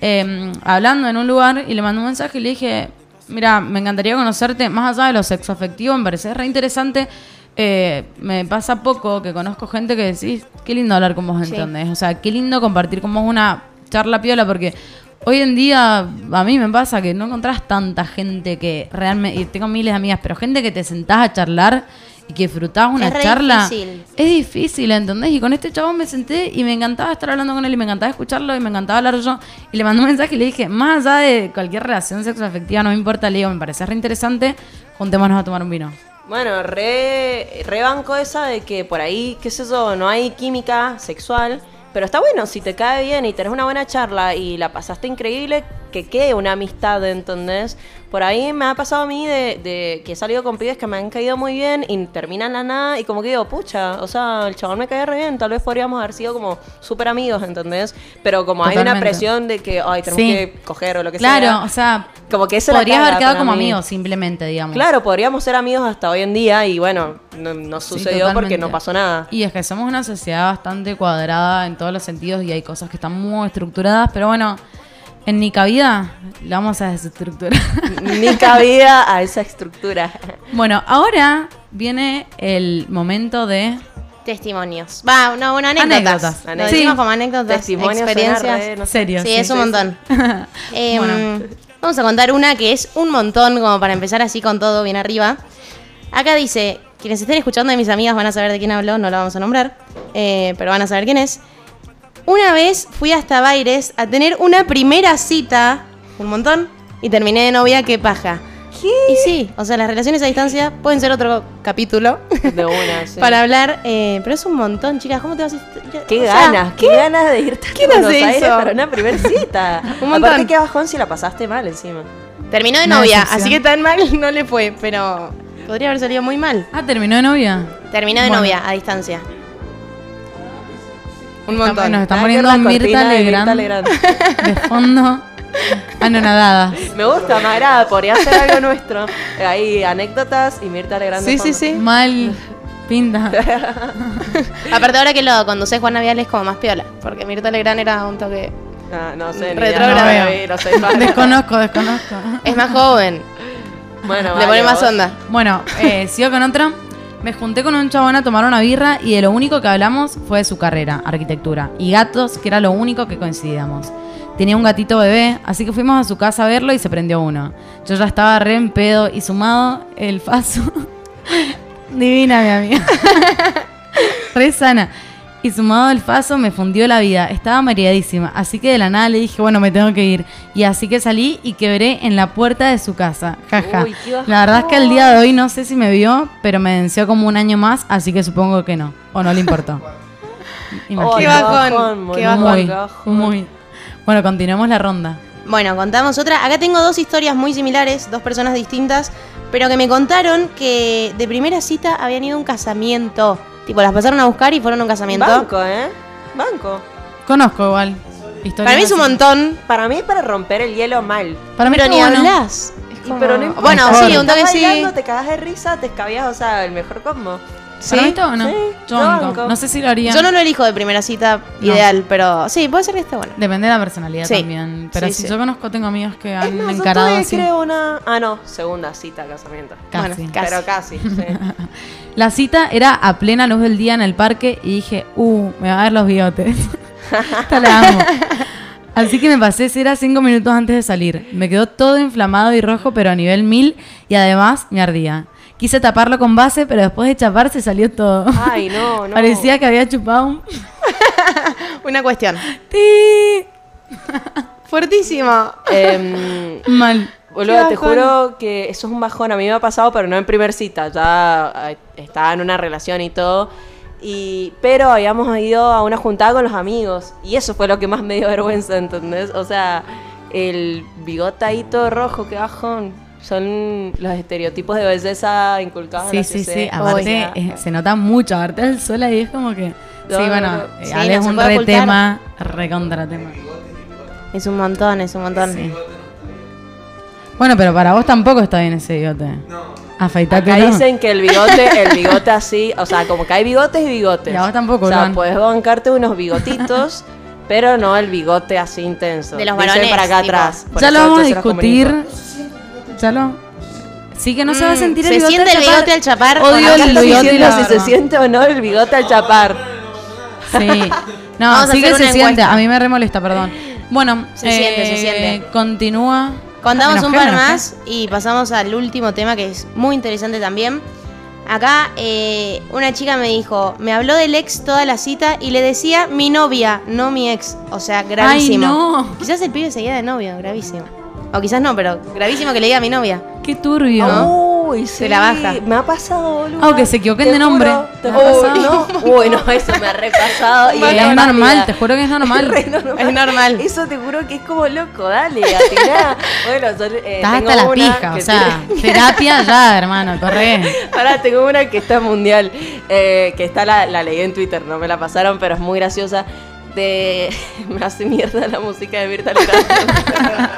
S2: eh, hablando en un lugar y le mandé un mensaje y le dije: Mira, me encantaría conocerte más allá de lo sexoafectivo, me parece re interesante. Eh, me pasa poco que conozco gente que decís, qué lindo hablar con vos,
S1: Sí.
S2: ¿entendés? O sea, qué lindo compartir con vos una charla piola, porque hoy en día a mí me pasa que no encontrás tanta gente que realmente, y tengo miles de amigas, pero gente que te sentás a charlar y que disfrutás una
S1: Es
S2: charla.
S1: difícil.
S2: Es difícil, ¿entendés? Y con este chabón me senté y me encantaba estar hablando con él y me encantaba escucharlo y me encantaba hablar yo. Y le mandé un mensaje y le dije, más allá de cualquier relación sexoafectiva, no me importa, le digo, me parece re interesante, juntémonos a tomar un vino.
S3: Bueno, re, re banco esa de que por ahí, qué sé yo, no hay química sexual, pero está bueno, si te cae bien y tenés una buena charla y la pasaste increíble, que quede una amistad, ¿entendés? Por ahí me ha pasado a mí de, de que he salido con pibes que me han caído muy bien y terminan la nada y como que digo, pucha, o sea, el chabón me cae re bien, tal vez podríamos haber sido como súper amigos, ¿entendés? Pero como hay una presión de que, ay, tenemos
S2: Sí.
S3: que coger o lo que
S2: Claro,
S3: sea.
S2: o sea,
S3: Como que eso la
S2: podrías haber quedado como
S3: mí.
S2: amigos simplemente, digamos.
S3: Claro, podríamos ser amigos hasta hoy en día y bueno, no, no
S2: Sí,
S3: sucedió porque no pasó nada.
S2: Y es que somos una sociedad bastante cuadrada en todos los sentidos y hay cosas que están muy estructuradas, pero bueno, en mi cabida la vamos a desestructurar.
S3: Ni cabida a esa estructura.
S2: bueno, ahora viene el momento de...
S1: Testimonios. Va, no, bueno, anécdotas.
S2: Anécdotas.
S1: Lo
S3: Sí.
S1: decimos como anécdotas,
S3: Testimonios
S1: experiencias.
S3: re, no sé.
S2: Serio.
S1: Sí, es un montón. Em,
S2: Bueno.
S1: Vamos a contar una que es un montón, como para empezar así con todo bien arriba. Acá dice, quienes estén escuchando de mis amigas van a saber de quién hablo, no la vamos a nombrar, eh, pero van a saber quién es. Una vez fui hasta Baires a tener una primera cita, un montón, y terminé de novia, qué paja. Y sí, o sea, las relaciones a distancia pueden ser otro capítulo
S3: De una, sí.
S1: para hablar, eh, pero es un montón, chicas. ¿Cómo te vas a.?
S3: Qué
S1: o sea,
S3: ganas, qué ganas de irte a
S1: ¿quién
S3: Buenos Aires
S1: eso?
S3: para una primer cita.
S1: Un montón.
S3: Aparte, qué bajón si la pasaste mal encima.
S1: Terminó de
S2: Una
S1: novia,
S2: decepción.
S1: así que tan mal no le fue, pero podría haber salido muy mal.
S2: Ah, terminó de novia.
S1: Terminó de
S2: Bueno.
S1: novia a distancia. Un
S2: Está-
S1: montón.
S2: Nos
S3: ver
S2: poniendo Mirta Legrand, de fondo. Anonadadas.
S3: Me gusta, me agrada, podría ser algo nuestro. Ahí, anécdotas y Mirta Legrand.
S1: Sí, sí,
S3: fondo.
S1: sí.
S2: Mal pinta.
S1: Aparte ahora que lo conduces Juan Navial es como más piola, porque Mirta Legrand era un toque...
S3: Ah, no sé,
S1: Retrógrado.
S3: no no.
S2: Desconozco, desconozco.
S1: Es más joven,
S3: Bueno,
S1: le
S3: vale,
S1: pone más
S3: vos.
S1: onda.
S2: Bueno, eh, sigo con otra. Me junté con un chabón a tomar una birra y de lo único que hablamos fue de su carrera, arquitectura, y gatos, que era lo único que coincidíamos. Tenía un gatito bebé, así que fuimos a su casa a verlo y se prendió uno. Yo ya estaba re en pedo y sumado el faso. Divina mi amiga. re sana. Y sumado el faso me fundió la vida. Estaba mareadísima. Así que de la nada le dije, bueno, me tengo que ir. Y así que salí y quebré en la puerta de su casa. Jaja.
S3: Uy,
S2: La verdad es que el día de hoy no sé si me vio, pero me venció como un año más, así que supongo que no. O no le importó.
S3: Qué
S1: bajón, qué bajón.
S2: muy, muy. Bueno, continuemos la ronda.
S1: Bueno, contamos otra. Acá tengo dos historias muy similares, dos personas distintas, pero que me contaron que de primera cita habían ido a un casamiento. Tipo, las pasaron a buscar y fueron a un casamiento.
S3: Banco, ¿eh? Banco.
S2: Conozco igual. historias
S1: Para mí es un
S2: así.
S1: montón,
S3: Para mí es para romper el hielo mal.
S2: Para mí
S1: pero ni
S2: bueno.
S1: hablas. Como-
S3: pero no
S1: bueno, sí, un toque sí.
S3: bailando, te cagas de risa, te escabías, o sea, el mejor combo.
S2: Para.
S3: Sí,
S2: Yo
S3: yo
S2: banco.
S3: banco.
S2: No sé si lo haría.
S1: Yo no lo elijo de primera cita
S2: No.
S1: ideal, pero sí, puede ser que esté bueno.
S2: Depende de la personalidad
S1: Sí.
S2: también. Pero
S1: Sí,
S2: si
S1: sí.
S2: yo conozco, tengo amigos que
S3: Es
S2: han
S3: más, yo
S2: encarado así.
S3: creo una... Ah, no, segunda cita, casamiento.
S2: Casi.
S1: Bueno, Casi.
S3: Pero casi, sí.
S2: La cita era a plena luz del día en el parque y dije, uh, me va a ver los bigotes. Esta la amo. Así que me pasé cera cinco minutos antes de salir. Me quedó todo inflamado y rojo, pero a nivel mil y además me ardía. Quise taparlo con base, pero después de chaparse salió todo.
S3: Ay, no, no.
S2: Parecía que había chupado un...
S1: Una cuestión.
S2: ¡Ti!
S1: Fuertísimo.
S3: Em,
S2: Mal.
S3: Boludo, te juro que eso es un bajón. A mí me ha pasado, pero no en primer cita. Ya eh, estaba en una relación y todo. Y, pero habíamos ido a una juntada con los amigos. Y eso fue lo que más me dio vergüenza, ¿entendés? O sea, el bigote ahí todo rojo, qué bajón. Son los estereotipos de belleza inculcados en
S2: Sí,
S3: la
S2: sí, sí.
S3: sociedad.
S2: Aparte, eh, se nota mucho. Aparte del sol ahí es como que...
S3: No,
S2: sí,
S3: no,
S2: bueno,
S3: no.
S2: eh,
S1: Sí,
S2: Ale
S1: no
S2: es un re
S1: ocultar.
S2: tema, re contra tema.
S1: Es un montón, es un montón.
S2: Sí. Bueno, pero para vos tampoco está bien ese bigote. No. Afeitate.
S3: Acá dicen que el bigote, el bigote así, o sea, como que hay bigotes y bigotes.
S2: Y a vos tampoco,
S3: O sea, puedes bancarte unos bigotitos, pero no el bigote así intenso.
S1: De los
S3: Dicen
S1: varones,
S3: para acá
S1: tipo.
S3: atrás.
S2: Ya lo vamos a discutir. Sí que no se va a
S1: Mm,
S2: sentir
S1: ¿se
S2: el bigote.
S1: siente
S2: al
S1: el
S2: chapar.
S1: bigote al chapar?
S2: Odio el bigote
S3: si se siente o no el bigote al chapar.
S2: Sí. No,
S1: Vamos
S2: sí que se siente. A mí me remolesta, perdón. Bueno,
S1: Se siente, se siente.
S2: Continúa.
S1: Contamos un par más y pasamos al último tema que es muy interesante también. Acá eh, una chica me dijo, me habló del ex toda la cita y le decía mi novia, no mi ex. O sea, gravísimo.
S2: no.
S1: Quizás el pibe seguía de novio, gravísimo. O quizás no, pero gravísimo que le diga mi novia.
S2: Qué turbio.
S3: Uy, sí.
S1: Se la baja.
S3: Me ha pasado, boludo.
S2: Ah, que se equivoquen de nombre.
S3: te
S2: ha pasado.
S3: no. Uy, no, eso me ha repasado.
S2: Y es normal, te juro que es normal.
S1: Es normal.
S3: Eso te juro que es como loco, dale, atirá. bueno, yo, eh,
S2: Estás
S3: tengo
S2: hasta la
S3: una
S2: pija,
S3: que
S2: o sea, terapia ya, hermano, corre.
S3: Ahora tengo una que está mundial, eh, que está la, la leí en Twitter, no me la pasaron, pero es muy graciosa. De me hace mierda la música de Mirta Legrand.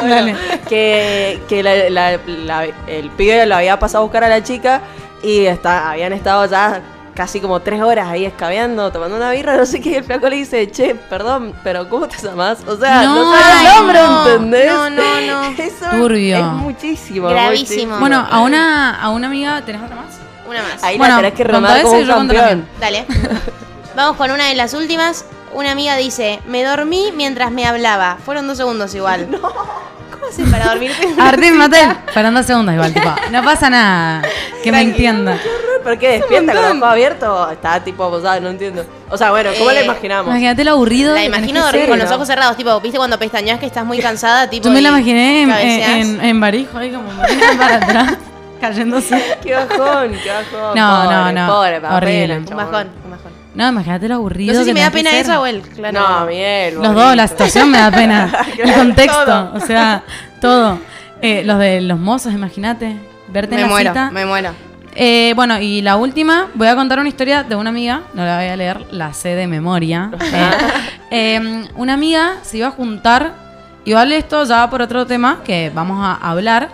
S3: Bueno,
S2: Dale.
S3: que, que la- la- la- el pibe lo había pasado a buscar a la chica y está, habían estado ya casi como tres horas ahí escabeando, tomando una birra, no sé qué, y el flaco le dice, che, perdón, pero ¿cómo te llamas? O sea, no,
S2: No,
S3: sabe el nombre,
S1: no,
S3: ¿entendés?
S1: no, no, no.
S3: Eso
S2: Turbio.
S3: es muchísimo.
S1: Gravísimo.
S3: muchísimo.
S2: Bueno, a una, a una amiga, ¿tenés otra más?
S1: Una más.
S3: Ahí
S2: Bueno,
S3: la tenés que remar como un
S2: yo cuento la
S3: campeón.
S1: Dale. Vamos con una de las últimas. Una amiga dice, me dormí mientras me hablaba. Fueron dos segundos igual. haces para dormirte?
S2: Martín,
S1: cita?
S2: mate. Esperando dos segundos igual, tipo. No pasa nada. Que me entienda.
S3: ¿Por qué? ¿Despierta con los ojos abiertos está tipo posada? No entiendo. O sea, bueno, ¿cómo
S1: Eh,
S3: la imaginamos?
S2: Imagínate lo aburrido.
S1: La imagino dormir
S2: ser.
S1: con los ojos cerrados, tipo, ¿viste cuando pestañas que estás muy cansada? Tipo,
S2: Yo me la imaginé en,
S1: cabeceás?
S2: en, en Barijo, ahí como para atrás, cayéndose.
S3: Qué bajón, qué bajón.
S2: No,
S3: pobre,
S2: no, no.
S3: Pobre,
S2: Horrible.
S1: un bajón.
S2: No, imagínate lo aburrido.
S1: No sé si
S2: que
S1: me da pena
S2: ser.
S1: o él, claro.
S3: No, Miguel.
S2: Los dos, la situación me da pena. El contexto,
S3: todo.
S2: o sea, todo. Eh, los de los mozos, imagínate. Verte en
S1: Me
S2: la
S1: muero,
S2: cita.
S1: me muero.
S2: Eh, bueno, y la última, voy a contar una historia de una amiga, no la voy a leer, la sé de memoria. Eh, eh, una amiga se iba a juntar, igual esto ya va por otro tema que vamos a hablar.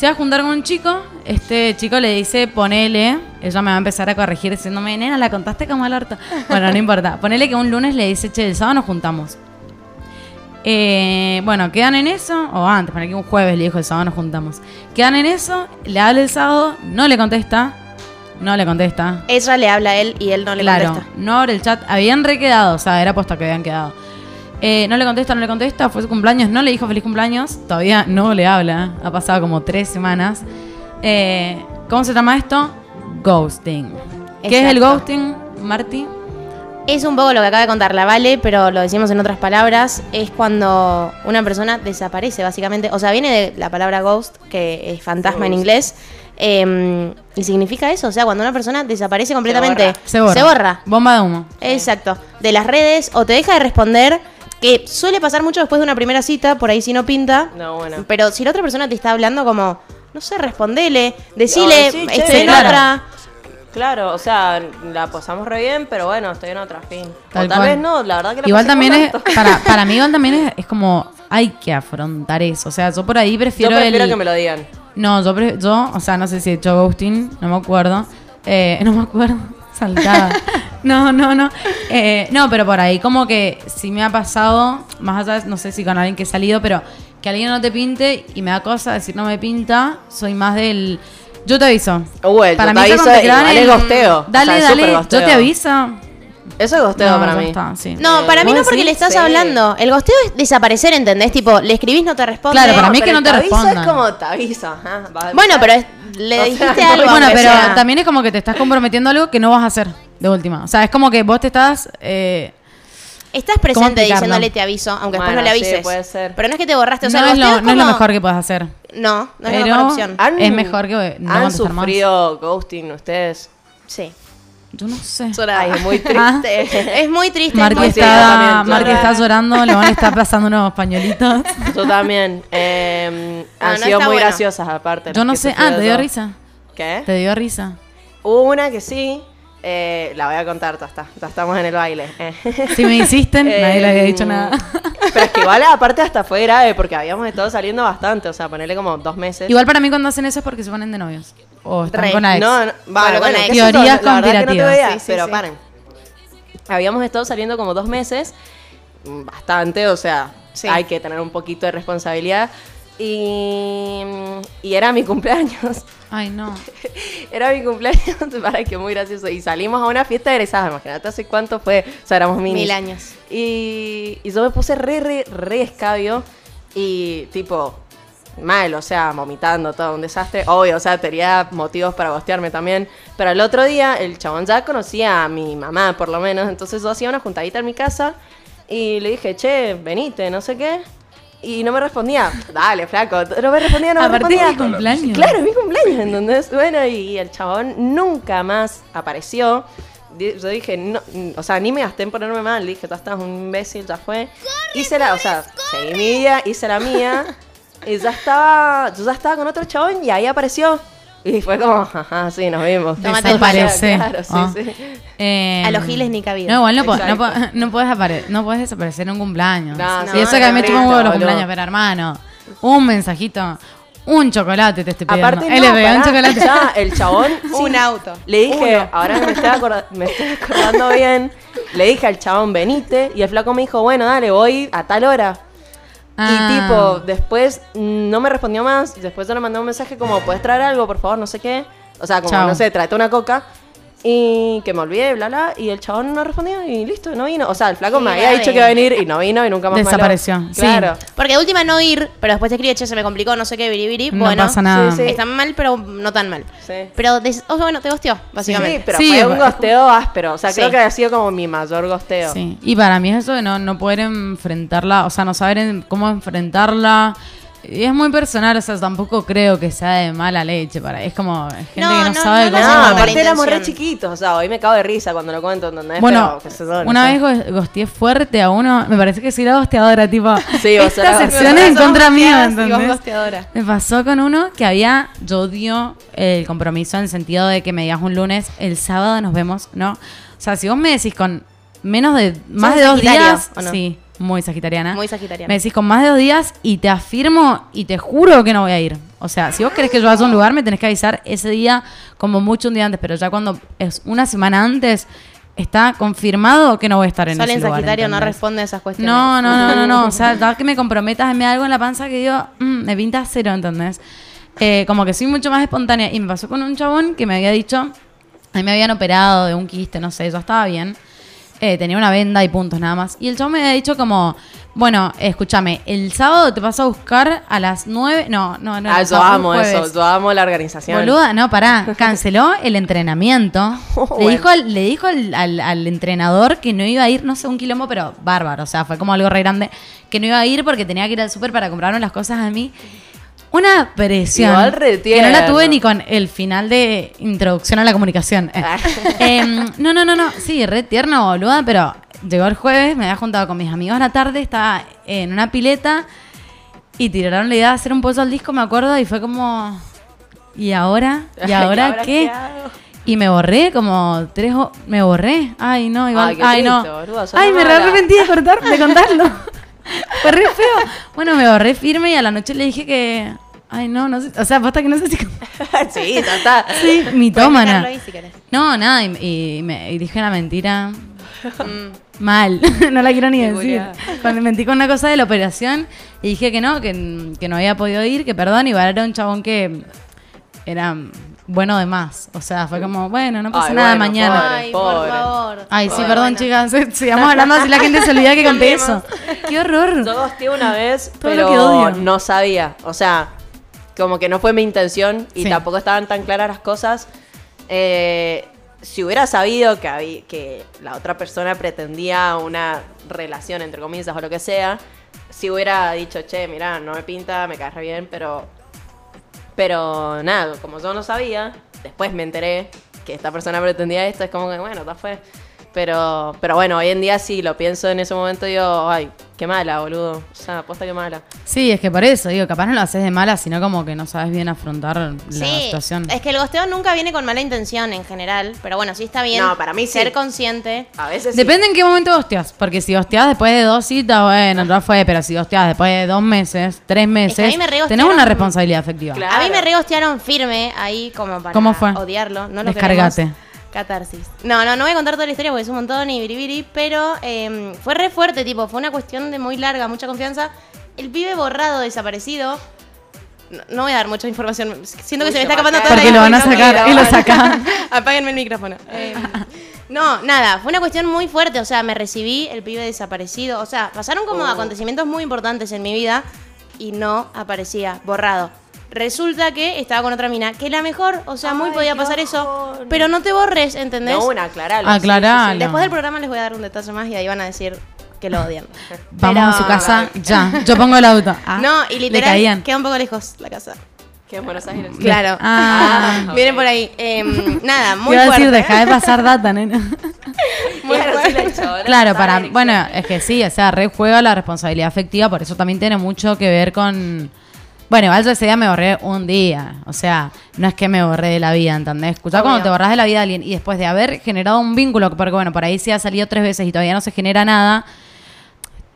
S2: Se va a juntar con un chico, este chico le dice, ponele, ella me va a empezar a corregir diciéndome, nena, la contaste como el orto. Bueno, no importa, ponele que un lunes le dice, che, el sábado nos juntamos. Eh, bueno, quedan en eso, o antes, para que un jueves le dijo el sábado nos juntamos. Quedan en eso, le habla el sábado, no le contesta, no le contesta.
S1: Ella le habla a él y él no le
S2: claro,
S1: contesta.
S2: no abre el chat, habían requedado, o sea, era puesto que habían quedado. Eh, no le contesta, no le contesta, fue su cumpleaños, no le dijo feliz cumpleaños, todavía no le habla, ha pasado como tres semanas. Eh, ¿Cómo se llama esto? Ghosting. ¿Qué es el ghosting, Marty?
S1: Es un poco lo que acaba de contar la Vale, pero lo decimos en otras palabras. Es cuando una persona desaparece, básicamente. O sea, viene de la palabra ghost, que es fantasma en inglés. eh, y significa eso. O sea, cuando una persona desaparece completamente.
S2: Se borra.
S1: Se borra.
S2: Bomba de humo.
S1: Exacto. De las redes o te deja de responder. Que suele pasar mucho después de una primera cita, por ahí si no pinta.
S3: No, bueno.
S1: Pero si la otra persona te está hablando como, no sé, respondele, decile,
S3: No, sí, che,
S1: estoy en
S2: claro.
S1: otra.
S3: Claro, o sea, la posamos re bien, pero bueno, estoy en otra fin.
S2: Tal
S3: o tal vez no, la verdad que la
S2: Igual también es, para, para mí igual también es, es como, hay que afrontar eso. O sea, yo por ahí
S3: Yo
S2: prefiero,
S3: prefiero
S2: el...
S3: que me lo digan.
S2: No, yo, pre- yo, o sea, no sé si he hecho ghosting, no me acuerdo. Eh, no me acuerdo, saltada. No, no, no. Eh, no, pero por ahí como que sí me ha pasado, más allá, de- no sé si con alguien que he salido, pero que alguien no te pinte y me da cosa decir no me pinta, soy más del... Yo te aviso.
S3: Te
S2: ya
S3: aviso
S2: cuando te quedan
S3: vale
S2: en-
S3: gosteo.
S2: Dale,
S3: O sea, es
S2: dale, yo te aviso.
S3: Eso es gosteo
S2: No,
S3: para mí.
S2: está, sí.
S1: No,
S3: Eh,
S1: para mí
S2: ¿vos
S1: no porque
S2: decís?
S1: le estás
S3: Sí.
S1: hablando. El gosteo es desaparecer, ¿entendés? Tipo, le escribís, no te responde.
S2: Claro, para mí es que no te
S3: el aviso
S2: respondan.
S3: es como te aviso. a
S1: Bueno, pero es- le
S3: O sea,
S1: dijiste algo.
S2: Bueno, pero
S1: sea.
S2: también es como que te estás comprometiendo a algo que no vas a hacer de última. O sea, es como que vos te estás... eh,
S1: Estás
S2: ¿Cómo
S1: presente diciéndole te aviso, aunque después no le
S3: sí,
S1: avises.
S3: puede ser.
S1: Pero no es que te borraste, o sea,
S2: no, es lo, no es lo mejor que puedes hacer.
S1: No, no es la
S2: Pero
S1: mejor opción.
S3: Han-
S2: es mejor que no
S3: ¿Han
S2: más.
S3: sufrido ghosting ustedes?
S1: Sí.
S2: Yo no sé.
S3: Ay, es muy
S2: Ah.
S3: triste.
S1: Es muy triste. es
S2: Marqui
S1: muy
S3: Sí,
S1: triste.
S3: yo
S2: está, Marqui está llorando, le van a estar pasando unos pañuelitos.
S3: Yo también. Eh,
S1: No,
S3: han
S1: no
S3: sido
S1: está
S3: muy
S1: bueno.
S3: graciosas aparte.
S2: Yo no sé. Ah, ¿te dio risa?
S3: ¿Qué?
S2: ¿Te dio risa?
S3: Hubo una que sí. Eh, la voy a contar, ya está. Ya estamos en el baile. eh.
S2: Si me insisten, nadie le había dicho
S3: Em,
S2: nada.
S3: Pero es que igual aparte hasta fue grave porque habíamos estado saliendo bastante, o sea, ponerle como dos meses.
S2: Igual para mí cuando hacen eso es porque se ponen de novios. O están
S1: Re.
S2: con la ex.
S3: No, no,
S1: Bueno,
S3: vale,
S1: con
S3: bueno, qué
S1: ex.
S2: Teorías
S3: la verdad que no te
S2: conspirativas.
S3: veía,
S1: Sí, sí,
S3: pero
S1: sí.
S3: paren. Habíamos estado saliendo como dos meses, bastante, o sea,
S1: Sí.
S3: hay que tener un poquito de responsabilidad. Y, y era mi cumpleaños.
S2: Ay, no.
S3: Era mi cumpleaños, para que muy gracioso. Y salimos a una fiesta de imagínate hace cuánto fue. O sea, éramos minis.
S1: Mil años.
S3: Y, y yo me puse re, re, re escabio. Y tipo, mal, o sea, vomitando, todo un desastre. Obvio, o sea, tenía motivos para bostearme también. Pero el otro día, el chabón ya conocía a mi mamá, por lo menos. Entonces yo hacía una juntadita en mi casa. Y le dije, che, venite, no sé qué. Y no me respondía. Dale, flaco. No me respondía, no me
S2: Aparte
S3: respondía.
S2: es mi cumpleaños.
S3: Claro, es mi cumpleaños, entonces, bueno, y el chabón nunca más apareció. Yo dije, no, o sea, ni me gasté en ponerme mal, dije, tú estás un imbécil, ya fue. Hice la, o sea, seguí mi hice la mía, y ya estaba, yo ya estaba con otro chabón y ahí apareció. Y fue como, ajá, sí, nos vimos.
S2: Desaparece.
S3: Claro, sí, sí.
S2: Eh,
S1: A los giles ni cabida.
S2: No, igual no, po- no, po- no puedes apare- no puedes desaparecer en un cumpleaños.
S3: No,
S2: y
S3: no,
S2: eso que a mí me chupa un huevo los cumpleaños, pero hermano, un mensajito, un chocolate te estoy pidiendo.
S3: Aparte,
S2: Él
S3: no,
S2: le regaló un chocolate.
S3: ya, el chabón...
S1: Un auto.
S3: Le dije,
S1: Uno.
S3: ahora me estoy, me estoy acordando bien, le dije al chabón, venite, y el flaco me dijo, bueno, dale, voy a tal hora.
S2: Ah.
S3: Y tipo, después no me respondió más, después yo le mandé un mensaje como, ¿puedes traer algo, por favor? No sé qué. O sea, como,
S2: Chao.
S3: no sé, tráete una coca. Y que me olvidé, bla, bla, y el chabón no respondía y listo, no vino. O sea, el flaco me había dicho que iba a venir y no vino y nunca más.
S2: Desapareció, sí.
S3: Claro.
S1: Porque de última no ir, pero después te escribe, che, se me complicó, no sé qué, biribiri.
S2: No
S1: Bueno,
S2: pasa nada.
S3: Sí, sí.
S1: está mal, pero no tan mal.
S3: Sí.
S1: Pero, des- oh, bueno, te gosteó, básicamente.
S3: Sí, pero
S2: Sí,
S3: fue un gosteo áspero. O sea, creo que ha sido como mi mayor gosteo.
S2: Sí, y para mí es eso de no, no poder enfrentarla, o sea, no saber en- cómo enfrentarla. Y es muy personal, o sea, tampoco creo que sea de mala leche. para Es como gente
S1: No,
S2: que no,
S1: no,
S2: sabe
S1: no
S2: cómo.
S3: No, aparte éramos re chiquitos. O sea, hoy me cago de risa cuando lo cuento, ¿entendés?
S2: Bueno,
S3: Pero,
S2: una
S3: sé.
S2: vez go- gosteé fuerte a uno, me parece que sí la gosteadora, tipo,
S3: Sí, vos
S2: esta
S3: eras
S2: sección
S1: gosteadora.
S2: es en contra mía, ¿entendés?
S1: gosteadora.
S2: Me pasó con uno que había, yo odio el compromiso en el sentido de que me digas un lunes, el sábado nos vemos, ¿no? O sea, si vos me decís con menos de, más de dos días,
S1: o no?
S2: sí, muy sagitariana.
S1: Muy sagitariana.
S2: Me decís con más de dos días y te afirmo y te juro que no voy a ir. O sea, si vos querés que yo vaya a un lugar, me tenés que avisar ese día, como mucho un día antes, pero ya cuando es una semana antes, está confirmado que no voy a estar en
S1: Sol
S2: ese
S1: en
S2: lugar.
S1: Sagitario no responde a esas cuestiones.
S2: No, no, no, no, no. O sea, da que me comprometas, me algo en la panza que digo, mm, me pinta cero, ¿entendés? Eh, como que soy mucho más espontánea. Y me pasó con un chabón que me había dicho, a mí me habían operado de un quiste, no sé, yo estaba bien. Eh, tenía una venda y puntos nada más. Y el chabón me había dicho como, bueno, escúchame, el sábado te vas a buscar a las nueve, no, no, no.
S3: Ah, yo amo eso. Yo amo la organización.
S2: Boluda, no, pará. Canceló el entrenamiento. le
S3: Bueno.
S2: dijo, al, le dijo al, al- al entrenador que no iba a ir, no sé, un quilombo, pero bárbaro. O sea, fue como algo re grande. Que no iba a ir porque tenía que ir al súper para comprarme las cosas a mí. Una presión.
S3: Igual
S2: que no la tuve ni con el final de introducción a la comunicación. Eh. Em, no, no, no, no. Sí, re tierno, boluda, pero llegó el jueves, me había juntado con mis amigos a la tarde, estaba en una pileta y tiraron la idea de hacer un pozo al disco, me acuerdo, y fue como. ¿Y ahora? ¿Y ahora, qué? Y me borré como tres me borré. Ay, no, igual.
S3: Ay,
S2: Ay, no.
S3: triste, sos
S2: Ay, me arrepentí de cortar, de contarlo. Fue re feo. Bueno, me borré firme y a la noche le dije que. Ay, no, no sé. O sea, basta que no sé si.
S3: sí, está.
S2: Sí, mitómana.
S1: ahí si.
S2: No, nada, y, y me, y dije una mentira. Mal, no la quiero ni decir. Cuando mentí con una cosa de la operación y dije que no, que, que no había podido ir, que perdón, igual era un chabón que era bueno de más. O sea, fue como, bueno, no pasa
S3: Ay,
S2: nada
S3: bueno,
S2: mañana.
S3: pobre.
S1: Ay, por favor.
S2: Ay, sí, perdón,
S1: bueno.
S2: chicas. Sigamos hablando así la gente se olvida que conté eso. Qué horror.
S3: Yo gosteé una vez,
S2: Todo lo
S3: pero
S2: que odio.
S3: no sabía. O sea, como que no fue mi intención y
S2: Sí.
S3: tampoco estaban tan claras las cosas. Eh, si hubiera sabido que, habí- que la otra persona pretendía una relación, entre comillas, o lo que sea, si hubiera dicho, che, mira, no me pinta, me cae re bien, pero. Pero nada, como yo no sabía, después me enteré que esta persona pretendía esto, es como que, bueno, ya fue. Pero, pero bueno, hoy en día sí lo pienso en ese momento y digo, ay, qué mala, boludo. O sea, aposta que mala.
S2: Sí, es que por eso, digo, capaz no lo haces de mala, sino como que no sabes bien afrontar la
S1: Sí,
S2: situación.
S1: es que el gosteo nunca viene con mala intención en general, pero bueno, sí está bien
S3: No, para mí sí.
S1: ser consciente.
S3: A veces sí.
S2: Depende en qué momento hostias, porque si hostias después de dos citas, bueno, no fue, pero si hostias después de dos meses, tres meses,
S1: a mí me re
S2: tenés una responsabilidad afectiva.
S3: Claro.
S1: A mí me regostearon firme ahí como para
S2: ¿Cómo fue?
S1: odiarlo. No lo
S2: Descargate.
S1: queremos. Catarsis. No, no, no voy a contar toda la historia porque es un montón y biribiri, pero eh, fue re fuerte, tipo, fue una cuestión de muy larga, mucha confianza. El pibe borrado, desaparecido. No, no voy a dar mucha información. Siento que
S3: Uy,
S1: se me está escapando toda la
S2: Porque lo van a sacar y lo sacan.
S1: Apáguenme el micrófono. Eh, no, nada, fue una cuestión muy fuerte. O sea, me recibí, el pibe desaparecido. O sea, pasaron como
S3: Oh.
S1: acontecimientos muy importantes en mi vida y no aparecía, borrado. Resulta que estaba con otra mina, que la mejor, o sea, muy
S3: Ay,
S1: podía
S3: qué
S1: pasar eso,
S3: bajón.
S1: pero no te borres, ¿entendés?
S3: No, una, aclaralo.
S2: Aclaralo.
S1: Después del programa les voy a dar un detalle más y ahí van a decir que lo odian.
S2: Vamos a su casa ya. Yo pongo el auto. Ah,
S1: No, y
S2: Le
S1: literal
S2: caían.
S1: queda un poco lejos la casa.
S3: Que en Buenos Aires.
S1: Claro.
S2: Ah.
S1: Vienen por ahí. Em, nada,
S2: Te
S1: muy
S2: iba a
S1: fuerte.
S2: decir, deja de pasar data, nena.
S1: Muy
S3: Claro,
S1: fuerte.
S3: sí, la chabona
S2: Claro, para
S3: en
S2: bueno, es que sí, o sea, re juega la responsabilidad afectiva, por eso también tiene mucho que ver con bueno, igual yo ese día me borré un día, o sea, no es que me borré de la vida, ¿entendés? Escuchá cuando te borras de la vida de alguien y después de haber generado un vínculo, porque bueno, por ahí sí ha salido tres veces y todavía no se genera nada,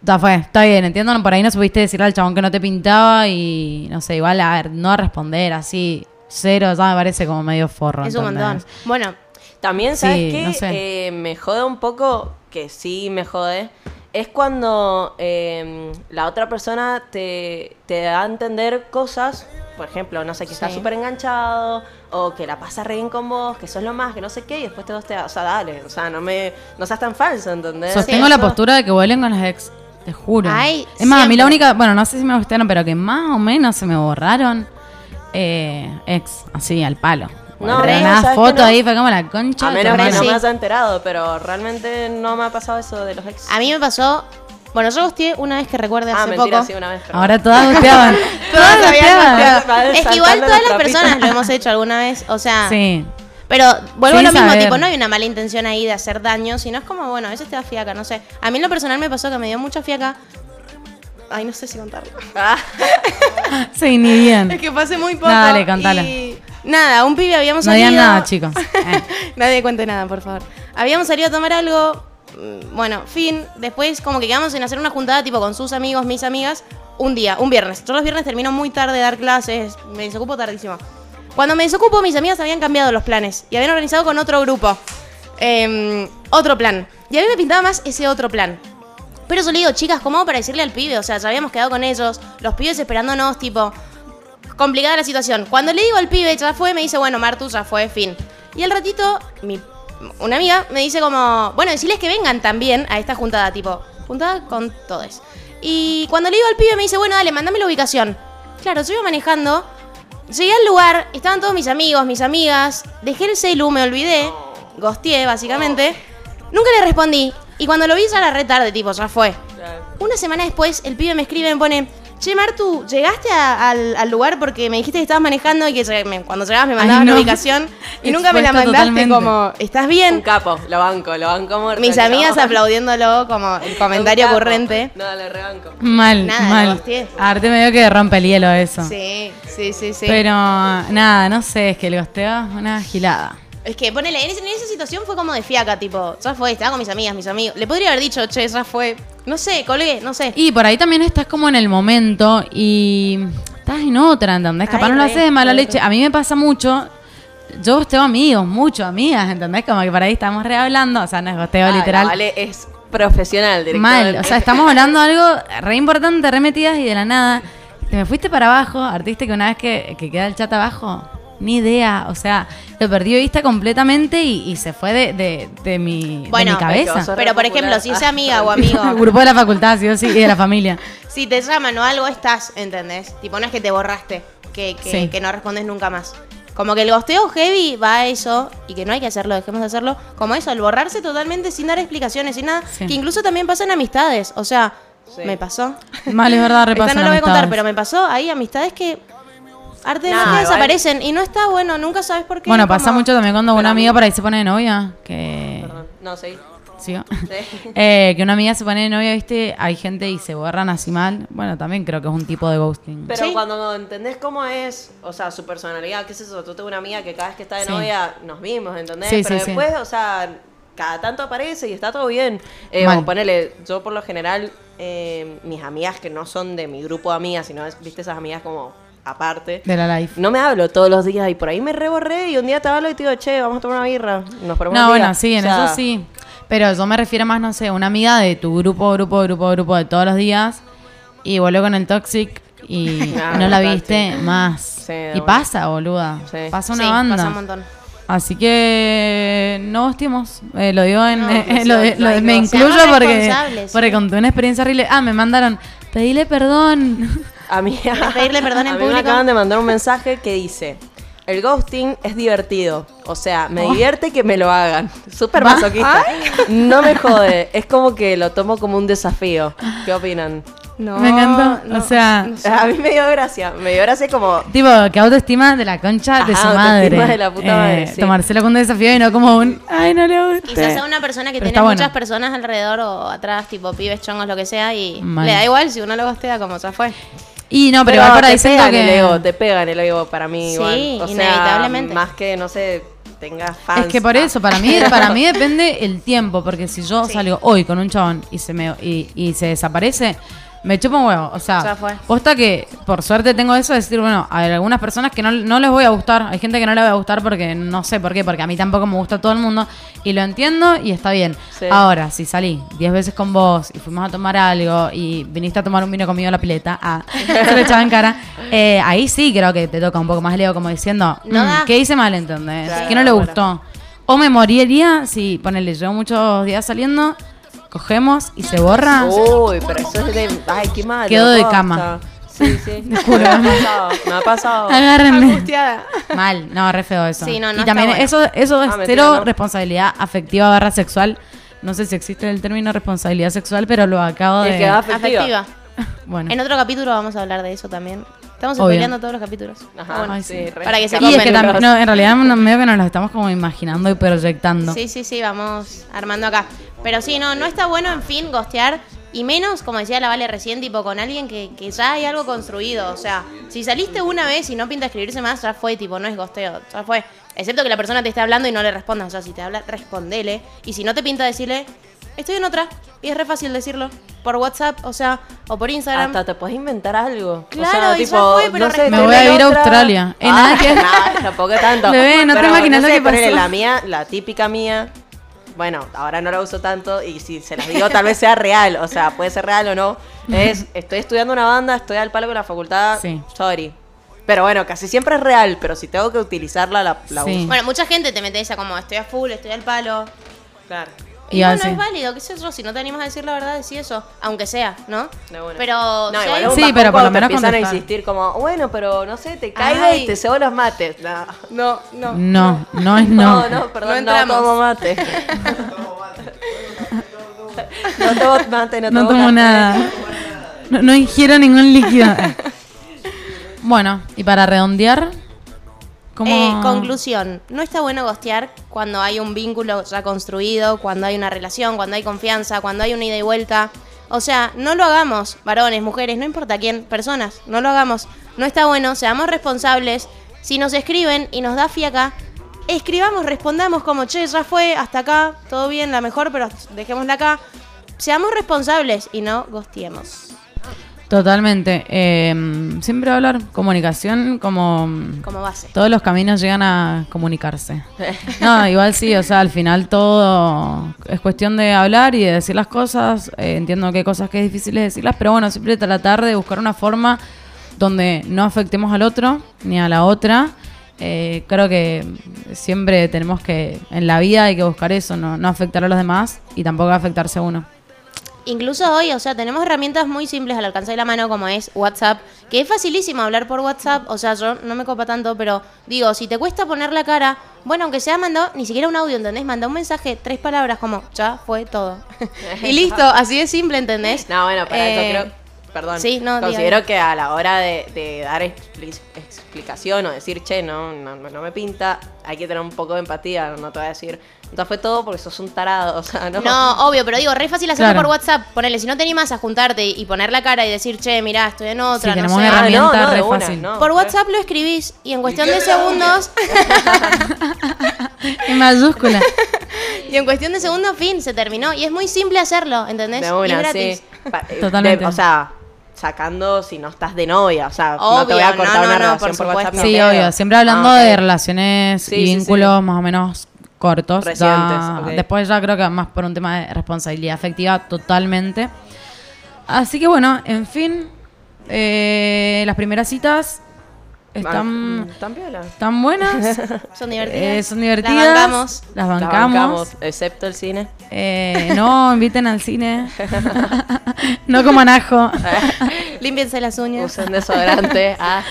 S2: ya fue, está bien, entiendo, por ahí no supiste decirle al chabón que no te pintaba y no sé, igual, a ver, no responder así, cero, ya me parece como medio forro.
S1: Es un
S2: ¿entendés?
S1: montón. Bueno,
S3: También, ¿sabes
S2: Sí, no sé.
S3: Eh, me jode un poco, que sí me jode, es cuando eh, la otra persona te, te da a entender cosas, por ejemplo, no sé, que está
S1: Sí.
S3: súper enganchado, o que la pasa re bien con vos, que sos lo más, que no sé qué, y después te gostea. O sea, dale, o sea, no me no seas tan falso, ¿entendés?
S2: Sostengo
S3: Sí,
S2: la postura de que vuelen con las ex. Te juro.
S1: Ay,
S2: es más, a mí la única, bueno, no sé si me gustaron, pero que más o menos se me borraron. Eh, ex, así, al palo.
S3: No,
S2: Pero
S3: no,
S2: nada,
S3: ¿sabes
S2: foto
S3: no?
S2: ahí, fue como la concha.
S3: A menos que no
S1: sí.
S3: me haya enterado, pero realmente no me ha pasado eso de los ex.
S1: A mí me pasó. Bueno, yo gosteé una vez que recuerde
S3: ah,
S1: hace
S3: mentira,
S1: poco.
S3: sí, una vez.
S2: Ahora todas gusteaban. todas gusteaban.
S1: Es que igual todas las
S3: trapitos.
S1: personas lo hemos hecho alguna vez. O sea,
S2: Sí.
S1: Pero vuelvo
S2: Sin
S1: a lo mismo,
S2: saber.
S1: tipo, no hay una mala intención ahí de hacer daño, sino es como, bueno, a veces te da fiaca, no sé. A mí en lo personal me pasó que me dio mucha fiaca. Ay, no sé si contarlo.
S3: Ah,
S2: Sí, ni bien.
S1: Es que pasé muy poco.
S2: No, dale, contala.
S1: y Nada, un pibe habíamos
S2: No
S1: salido.
S2: digan nada, chicos. Eh.
S1: Nadie cuente nada, por favor. Habíamos salido a tomar algo. mm, Bueno, fin. Después, como que quedamos en hacer una juntada, tipo con sus amigos, mis amigas, un día, un viernes. Yo los viernes termino muy tarde de dar clases, me desocupo tardísimo. Cuando me desocupo, mis amigas habían cambiado los planes y habían organizado con otro grupo. Em, otro plan. Y a mí me pintaba más ese otro plan. Pero yo le digo, chicas, ¿cómo hago para decirle al pibe? O sea, ya habíamos quedado con ellos, los pibes esperándonos, tipo, complicada la situación. Cuando le digo al pibe, ya fue, me dice, bueno, Martu, ya fue, fin. Y al ratito, mi, una amiga me dice como, bueno, decirles que vengan también a esta juntada, tipo, juntada con todos. Y cuando le digo al pibe, me dice, bueno, dale, mandame la ubicación. Claro, yo iba manejando, llegué al lugar, estaban todos mis amigos, mis amigas, dejé el celu, me olvidé, gosteé, básicamente. Nunca le respondí. Y cuando lo vi ya era re tarde, tipo, ya fue. Una semana después, el pibe me escribe y me pone, che, Martu, ¿llegaste a- al, al lugar porque me dijiste que estabas manejando y que lleg- me- cuando llegabas me mandabas
S2: no.
S1: la ubicación y nunca me la mandaste
S2: totalmente.
S1: como, ¿estás
S3: un
S1: bien?
S3: capo, lo banco, lo banco muerto.
S1: Mis amigas aplaudiéndolo como el comentario
S3: Un
S1: ocurrente.
S3: No, le rebanco.
S2: Mal,
S1: Nada, lo
S2: mal. Arte medio que rompe el hielo eso.
S1: Sí, sí, sí, sí.
S2: Pero nada, no sé, es que el gosteo es una gilada.
S1: Es que ponele, en, ese- en esa situación fue como de fiaca, tipo, ya fue, estaba con mis amigas, mis amigos. Le podría haber dicho, che, ya fue. No sé, colgué, no sé.
S2: Y por ahí también estás como en el momento y estás en otra, ¿entendés? Capaz
S1: Ay,
S2: no lo
S1: re,
S2: haces de mala leche. A mí me pasa mucho. Yo gosteo amigos, mucho amigas, ¿entendés? Como que por ahí estamos rehablando, o sea, no es gosteo
S3: Ah,
S2: literal.
S3: Vale, es profesional, directamente.
S2: Mal, o sea, estamos hablando de algo re importante, re metidas y de la nada. Te me fuiste para abajo, artista que una vez que, que queda el chat abajo, ni idea, o sea, lo perdí de vista completamente y, y se fue de, de, de mi, de
S1: Bueno,
S2: mi cabeza.
S1: Pero por ejemplo, si es amiga o
S2: El
S1: amigo,
S2: grupo de la facultad, sí o sí, y de la familia.
S1: si te llaman o algo, estás, ¿entendés? Tipo, no es que te borraste, que, que,
S2: Sí.
S1: que no respondes nunca más. Como que el gosteo heavy va a eso, y que no hay que hacerlo, dejemos de hacerlo, como eso, el borrarse totalmente sin dar explicaciones, sin nada,
S2: Sí.
S1: que incluso también pasa en amistades, o sea,
S3: Sí.
S1: me pasó.
S2: Mal, es verdad,
S1: Esta
S2: repasan
S1: no lo voy a contar, pero me pasó ahí amistades que arte de magia desaparecen y no está bueno, nunca sabes por qué.
S2: Bueno, pasa
S1: como-
S2: mucho también cuando una amiga por ahí se pone de novia, que...
S3: Perdón. No, sí.
S2: ¿Sigo?
S3: Sí.
S2: Eh, que una amiga se pone de novia, ¿viste? Hay gente y se borran así mal. Bueno, también creo que es un tipo de ghosting.
S3: Pero
S1: Sí.
S3: cuando entendés cómo es, o sea, su personalidad, qué es eso, tú tengo una amiga que cada vez que está de
S2: Sí.
S3: novia nos vimos, ¿entendés?
S2: Sí,
S3: Pero
S2: sí, sí.
S3: después, o sea, cada tanto aparece y está todo bien. Eh,
S2: Mal.
S3: o ponele, yo por lo general, eh, mis amigas que no son de mi grupo de amigas, sino, viste, esas amigas como aparte.
S2: De la life.
S3: No me hablo todos los días y por ahí me reborré y un día te hablo y te digo, che, vamos a tomar una birra. Nos ponemos
S2: No, bueno, sí, en
S3: O sea,
S2: eso sí. Pero yo me refiero más, no sé, una amiga de tu grupo, grupo, grupo, grupo de todos los días y volvió con el toxic y
S3: Ah,
S2: no la
S3: total,
S2: viste más.
S3: Sí,
S2: y pasa, boluda.
S3: Sí.
S2: Pasa una
S1: Sí,
S2: banda.
S1: pasa un montón.
S2: Así que no hostimos. Eh, lo digo en.
S3: No,
S2: eh,
S3: no
S2: lo de- lo me incluyo porque, porque conté una experiencia horrible. Ah, me mandaron. Pedile perdón.
S3: Amiga,
S1: pedirle perdón en
S3: a mí
S1: público?
S3: me acaban de mandar un mensaje que dice: El ghosting es divertido. O sea, me
S2: Oh.
S3: divierte que me lo hagan. Súper masoquista. No me jode. Es como que lo tomo como un desafío. ¿Qué opinan?
S1: No,
S2: me encantó.
S1: no,
S2: o sea,
S3: A mí me dio gracia. Me dio gracia como.
S2: tipo, que autoestima de la concha de
S3: Ajá,
S2: su madre.
S3: autoestima de la puta madre, sí.
S2: Tomárselo como un desafío y no como un. Ay, no le gusta.
S1: Quizás a una persona que
S2: Pero
S1: tiene
S2: está bueno.
S1: muchas personas alrededor o atrás, tipo pibes, chongos, lo que sea, y
S2: Mal.
S1: le da igual si uno lo gostea como ya fue.
S2: Y no, pero, igual por ahí
S3: te pegan el
S2: que.
S3: ego, te pegan el ego para mí.
S1: Sí,
S3: igual. O sea,
S1: inevitablemente.
S3: más que, no sé, tengas fans.
S2: Es que por eso, para mí, para mí depende el tiempo, porque si yo
S1: Sí.
S2: salgo hoy con un chabón y se me y, y se desaparece, Me chupa un huevo. O sea,
S1: Ya fue.
S2: posta que por suerte tengo eso de decir, bueno, hay algunas personas que no, no les voy a gustar. Hay gente que no le va a gustar porque no sé por qué, porque a mí tampoco me gusta todo el mundo. Y lo entiendo y está bien.
S3: Sí.
S2: Ahora, si salí 10 veces con vos y fuimos a tomar algo y viniste a tomar un vino conmigo a la pileta, ah, se lo echaba en cara, eh, ahí sí creo que te toca un poco más leo, como diciendo,
S1: No
S2: "Mm. ¿qué hice mal, entendés?
S3: Claro,
S2: ¿Qué no le
S3: bueno.
S2: gustó? O me moriría si, ponele, llevo muchos días saliendo, cogemos y se borra.
S3: Uy, pero eso es de. Ay, qué malo.
S2: Quedo de
S3: posta.
S2: cama.
S3: Sí, sí. Me ha pasado. Me ha pasado.
S2: Agárrenme.
S1: Angustiada.
S2: Mal, no, re feo eso.
S1: Sí, no, no
S2: y también
S1: está
S2: eso, eso es
S3: Ah, mentira,
S2: cero
S3: no.
S2: responsabilidad afectiva barra sexual. No sé si existe el término responsabilidad sexual, pero lo acabo de.
S3: El que da afectiva.
S1: Afectiva.
S2: Bueno.
S1: En otro capítulo vamos a hablar de eso también. Estamos spoileando todos los capítulos.
S3: Ajá,
S1: Bueno,
S2: Ay,
S3: sí,
S1: Para que se
S2: Y es que
S1: comen
S2: también, no, en realidad no, medio que nos lo estamos como imaginando y proyectando.
S1: Sí, sí, sí, vamos armando acá. Pero sí, no, no está bueno, en fin, gostear. Y menos, como decía la Vale recién, tipo con alguien que, que ya hay algo construido. O sea, si saliste una vez y no pinta escribirse más, ya fue, tipo, no es gosteo, ya fue. Excepto que la persona te esté hablando y no le respondas. O sea, si te habla, respondele. Y si no te pinta, decirle, estoy en otra. Y es re fácil decirlo. Por WhatsApp, o sea, o por Instagram.
S3: Hasta te puedes inventar algo.
S1: Claro, y ya fue, pero
S3: no sé,
S2: Me voy a
S3: en
S2: ir a. Australia.
S3: Ah,
S2: que-
S3: nada, tampoco tanto.
S2: Bebé, no te
S3: Pero,
S2: imaginas
S3: no
S2: lo
S3: sé,
S2: que pasó.
S3: La mía, la típica mía. Bueno, ahora no la uso tanto y si se las digo tal vez sea real, o sea, puede ser real o no. Es, estoy estudiando una banda, estoy al palo con la facultad,
S2: Sí.
S3: sorry. Pero bueno, casi siempre es real, pero si tengo que utilizarla, la, la
S2: Sí.
S3: uso.
S1: Bueno, mucha gente te mete esa como, estoy a full, estoy al palo.
S3: Claro.
S1: Y,
S2: Y
S1: bueno,
S2: así.
S1: es válido, qué sé yo, si no te animas a decir la verdad, decí eso, aunque sea, ¿no?
S3: De una.
S1: Pero
S3: No,
S1: si
S3: igual
S1: hay
S2: Sí, pero por lo menos
S3: te empiezan a insistir como, bueno, pero no sé, te caigo
S1: Ay.
S3: y te cebo los mates. No, no, no.
S2: No, no es no.
S3: No, no, perdón,
S1: No
S3: no, tomo mate. no tomo mate, no,
S2: No
S3: tomo
S2: tomo
S3: café.
S2: nada. No, no ingiero ningún líquido. Bueno, y para redondear.
S1: Eh, conclusión, no está bueno gostear cuando hay un vínculo ya construido, cuando hay una relación, cuando hay confianza, cuando hay una ida y vuelta. O sea, no lo hagamos, varones, mujeres, no importa quién, personas, no lo hagamos. No está bueno, seamos responsables. Si nos escriben y nos da fiaca, escribamos, respondamos como, che, ya fue, hasta acá, todo bien, la mejor, pero dejémosla acá. Seamos responsables y no gosteemos.
S2: Totalmente. Eh, siempre hablar, comunicación, como
S1: Como base.
S2: todos los caminos llegan a comunicarse. No, igual sí, o sea, al final todo es cuestión de hablar y de decir las cosas. Eh, entiendo que hay cosas que es difícil decirlas, pero bueno, siempre tratar de buscar una forma donde no afectemos al otro ni a la otra. Eh, creo que siempre tenemos que, en la vida hay que buscar eso, no, no afectar a los demás y tampoco afectarse a uno.
S1: Incluso hoy, o sea, tenemos herramientas muy simples al alcance de la mano, como es WhatsApp, que es facilísimo hablar por WhatsApp. O sea, yo no me copa tanto, pero digo, si te cuesta poner la cara, bueno, aunque sea mandado ni siquiera un audio, ¿entendés? Manda un mensaje, tres palabras, como ya fue todo. y listo, así de simple, ¿entendés?
S3: No, bueno, para
S1: Eh,
S3: eso creo. Perdón.
S1: sí, no,
S3: Considero
S1: diga.
S3: que a la hora de, de dar expli- explicación o decir, che, no, no, no me pinta, hay que tener un poco de empatía. No te voy a decir, entonces fue todo porque sos un tarado. O sea, no.
S1: No, obvio, pero digo, re fácil hacerlo
S2: Claro.
S1: por WhatsApp. Ponele, si no te animas a juntarte y poner la cara y decir, che, mirá, estoy en otra,
S2: Sí,
S1: no
S2: tenemos
S1: sé.
S2: una
S3: Ah, no,
S2: herramienta
S3: no, de
S2: re
S3: una,
S2: fácil.
S3: no.
S1: Por WhatsApp lo escribís y en cuestión de segundos,
S2: En mayúscula.
S1: y en cuestión de segundos, fin, se terminó. Y es muy simple hacerlo, ¿entendés?
S3: De
S1: y es
S3: una,
S1: gratis.
S3: sí. Eh,
S2: Totalmente.
S3: de- o sea, sacando si no estás de novia. O sea, no
S1: Obvio,
S3: te voy a cortar
S1: no, no,
S3: una
S1: no,
S3: relación
S1: por
S3: por. WhatsApp.
S2: Sí, obvio. Siempre hablando
S3: Ah,
S2: de relaciones
S3: Sí,
S2: y vínculos más o menos cortos. Ya-
S3: ok.
S2: Después ya creo que más por un tema de responsabilidad afectiva totalmente. Así que bueno, en fin, eh, las primeras citas están,
S3: Ah, ¿Están piola?
S2: están buenas.
S1: Son divertidas.
S2: Eh, son divertidas.
S1: Las bancamos.
S2: Las
S3: La
S2: bancamos.
S3: excepto el cine.
S2: Eh, no, inviten al cine. no coman ajo.
S1: Límpiense las uñas.
S3: Usen desodorante. ah,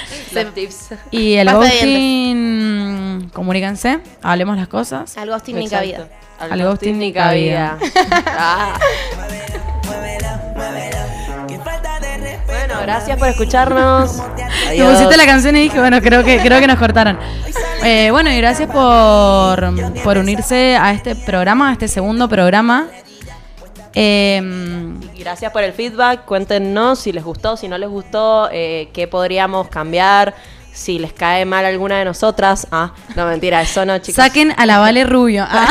S3: tips.
S2: Y el
S1: de
S2: ghosting, comuníquense, hablemos las cosas.
S1: Al ghosting ni cabida.
S3: Al,
S2: Al
S3: ghosting
S2: ghosting
S3: ni
S2: ni
S3: cabida. Ah. Bueno, gracias por escucharnos.
S2: Me pusiste la canción y dije, bueno, creo que, creo que nos cortaron. Eh, bueno, y gracias por, por unirse a este programa, a este segundo programa. Eh,
S3: Y Gracias por el feedback. Cuéntenos si les gustó, si no les gustó, eh, qué podríamos cambiar, si les cae mal alguna de nosotras. Ah, no, mentira, eso no, chicos.
S2: saquen a la Vale Rubio. Ah,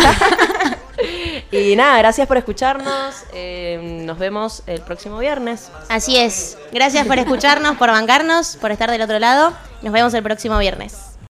S3: Y nada, gracias por escucharnos. eh, nos vemos el próximo viernes.
S1: Así es. Gracias por escucharnos, por bancarnos, por estar del otro lado. Nos vemos el próximo viernes.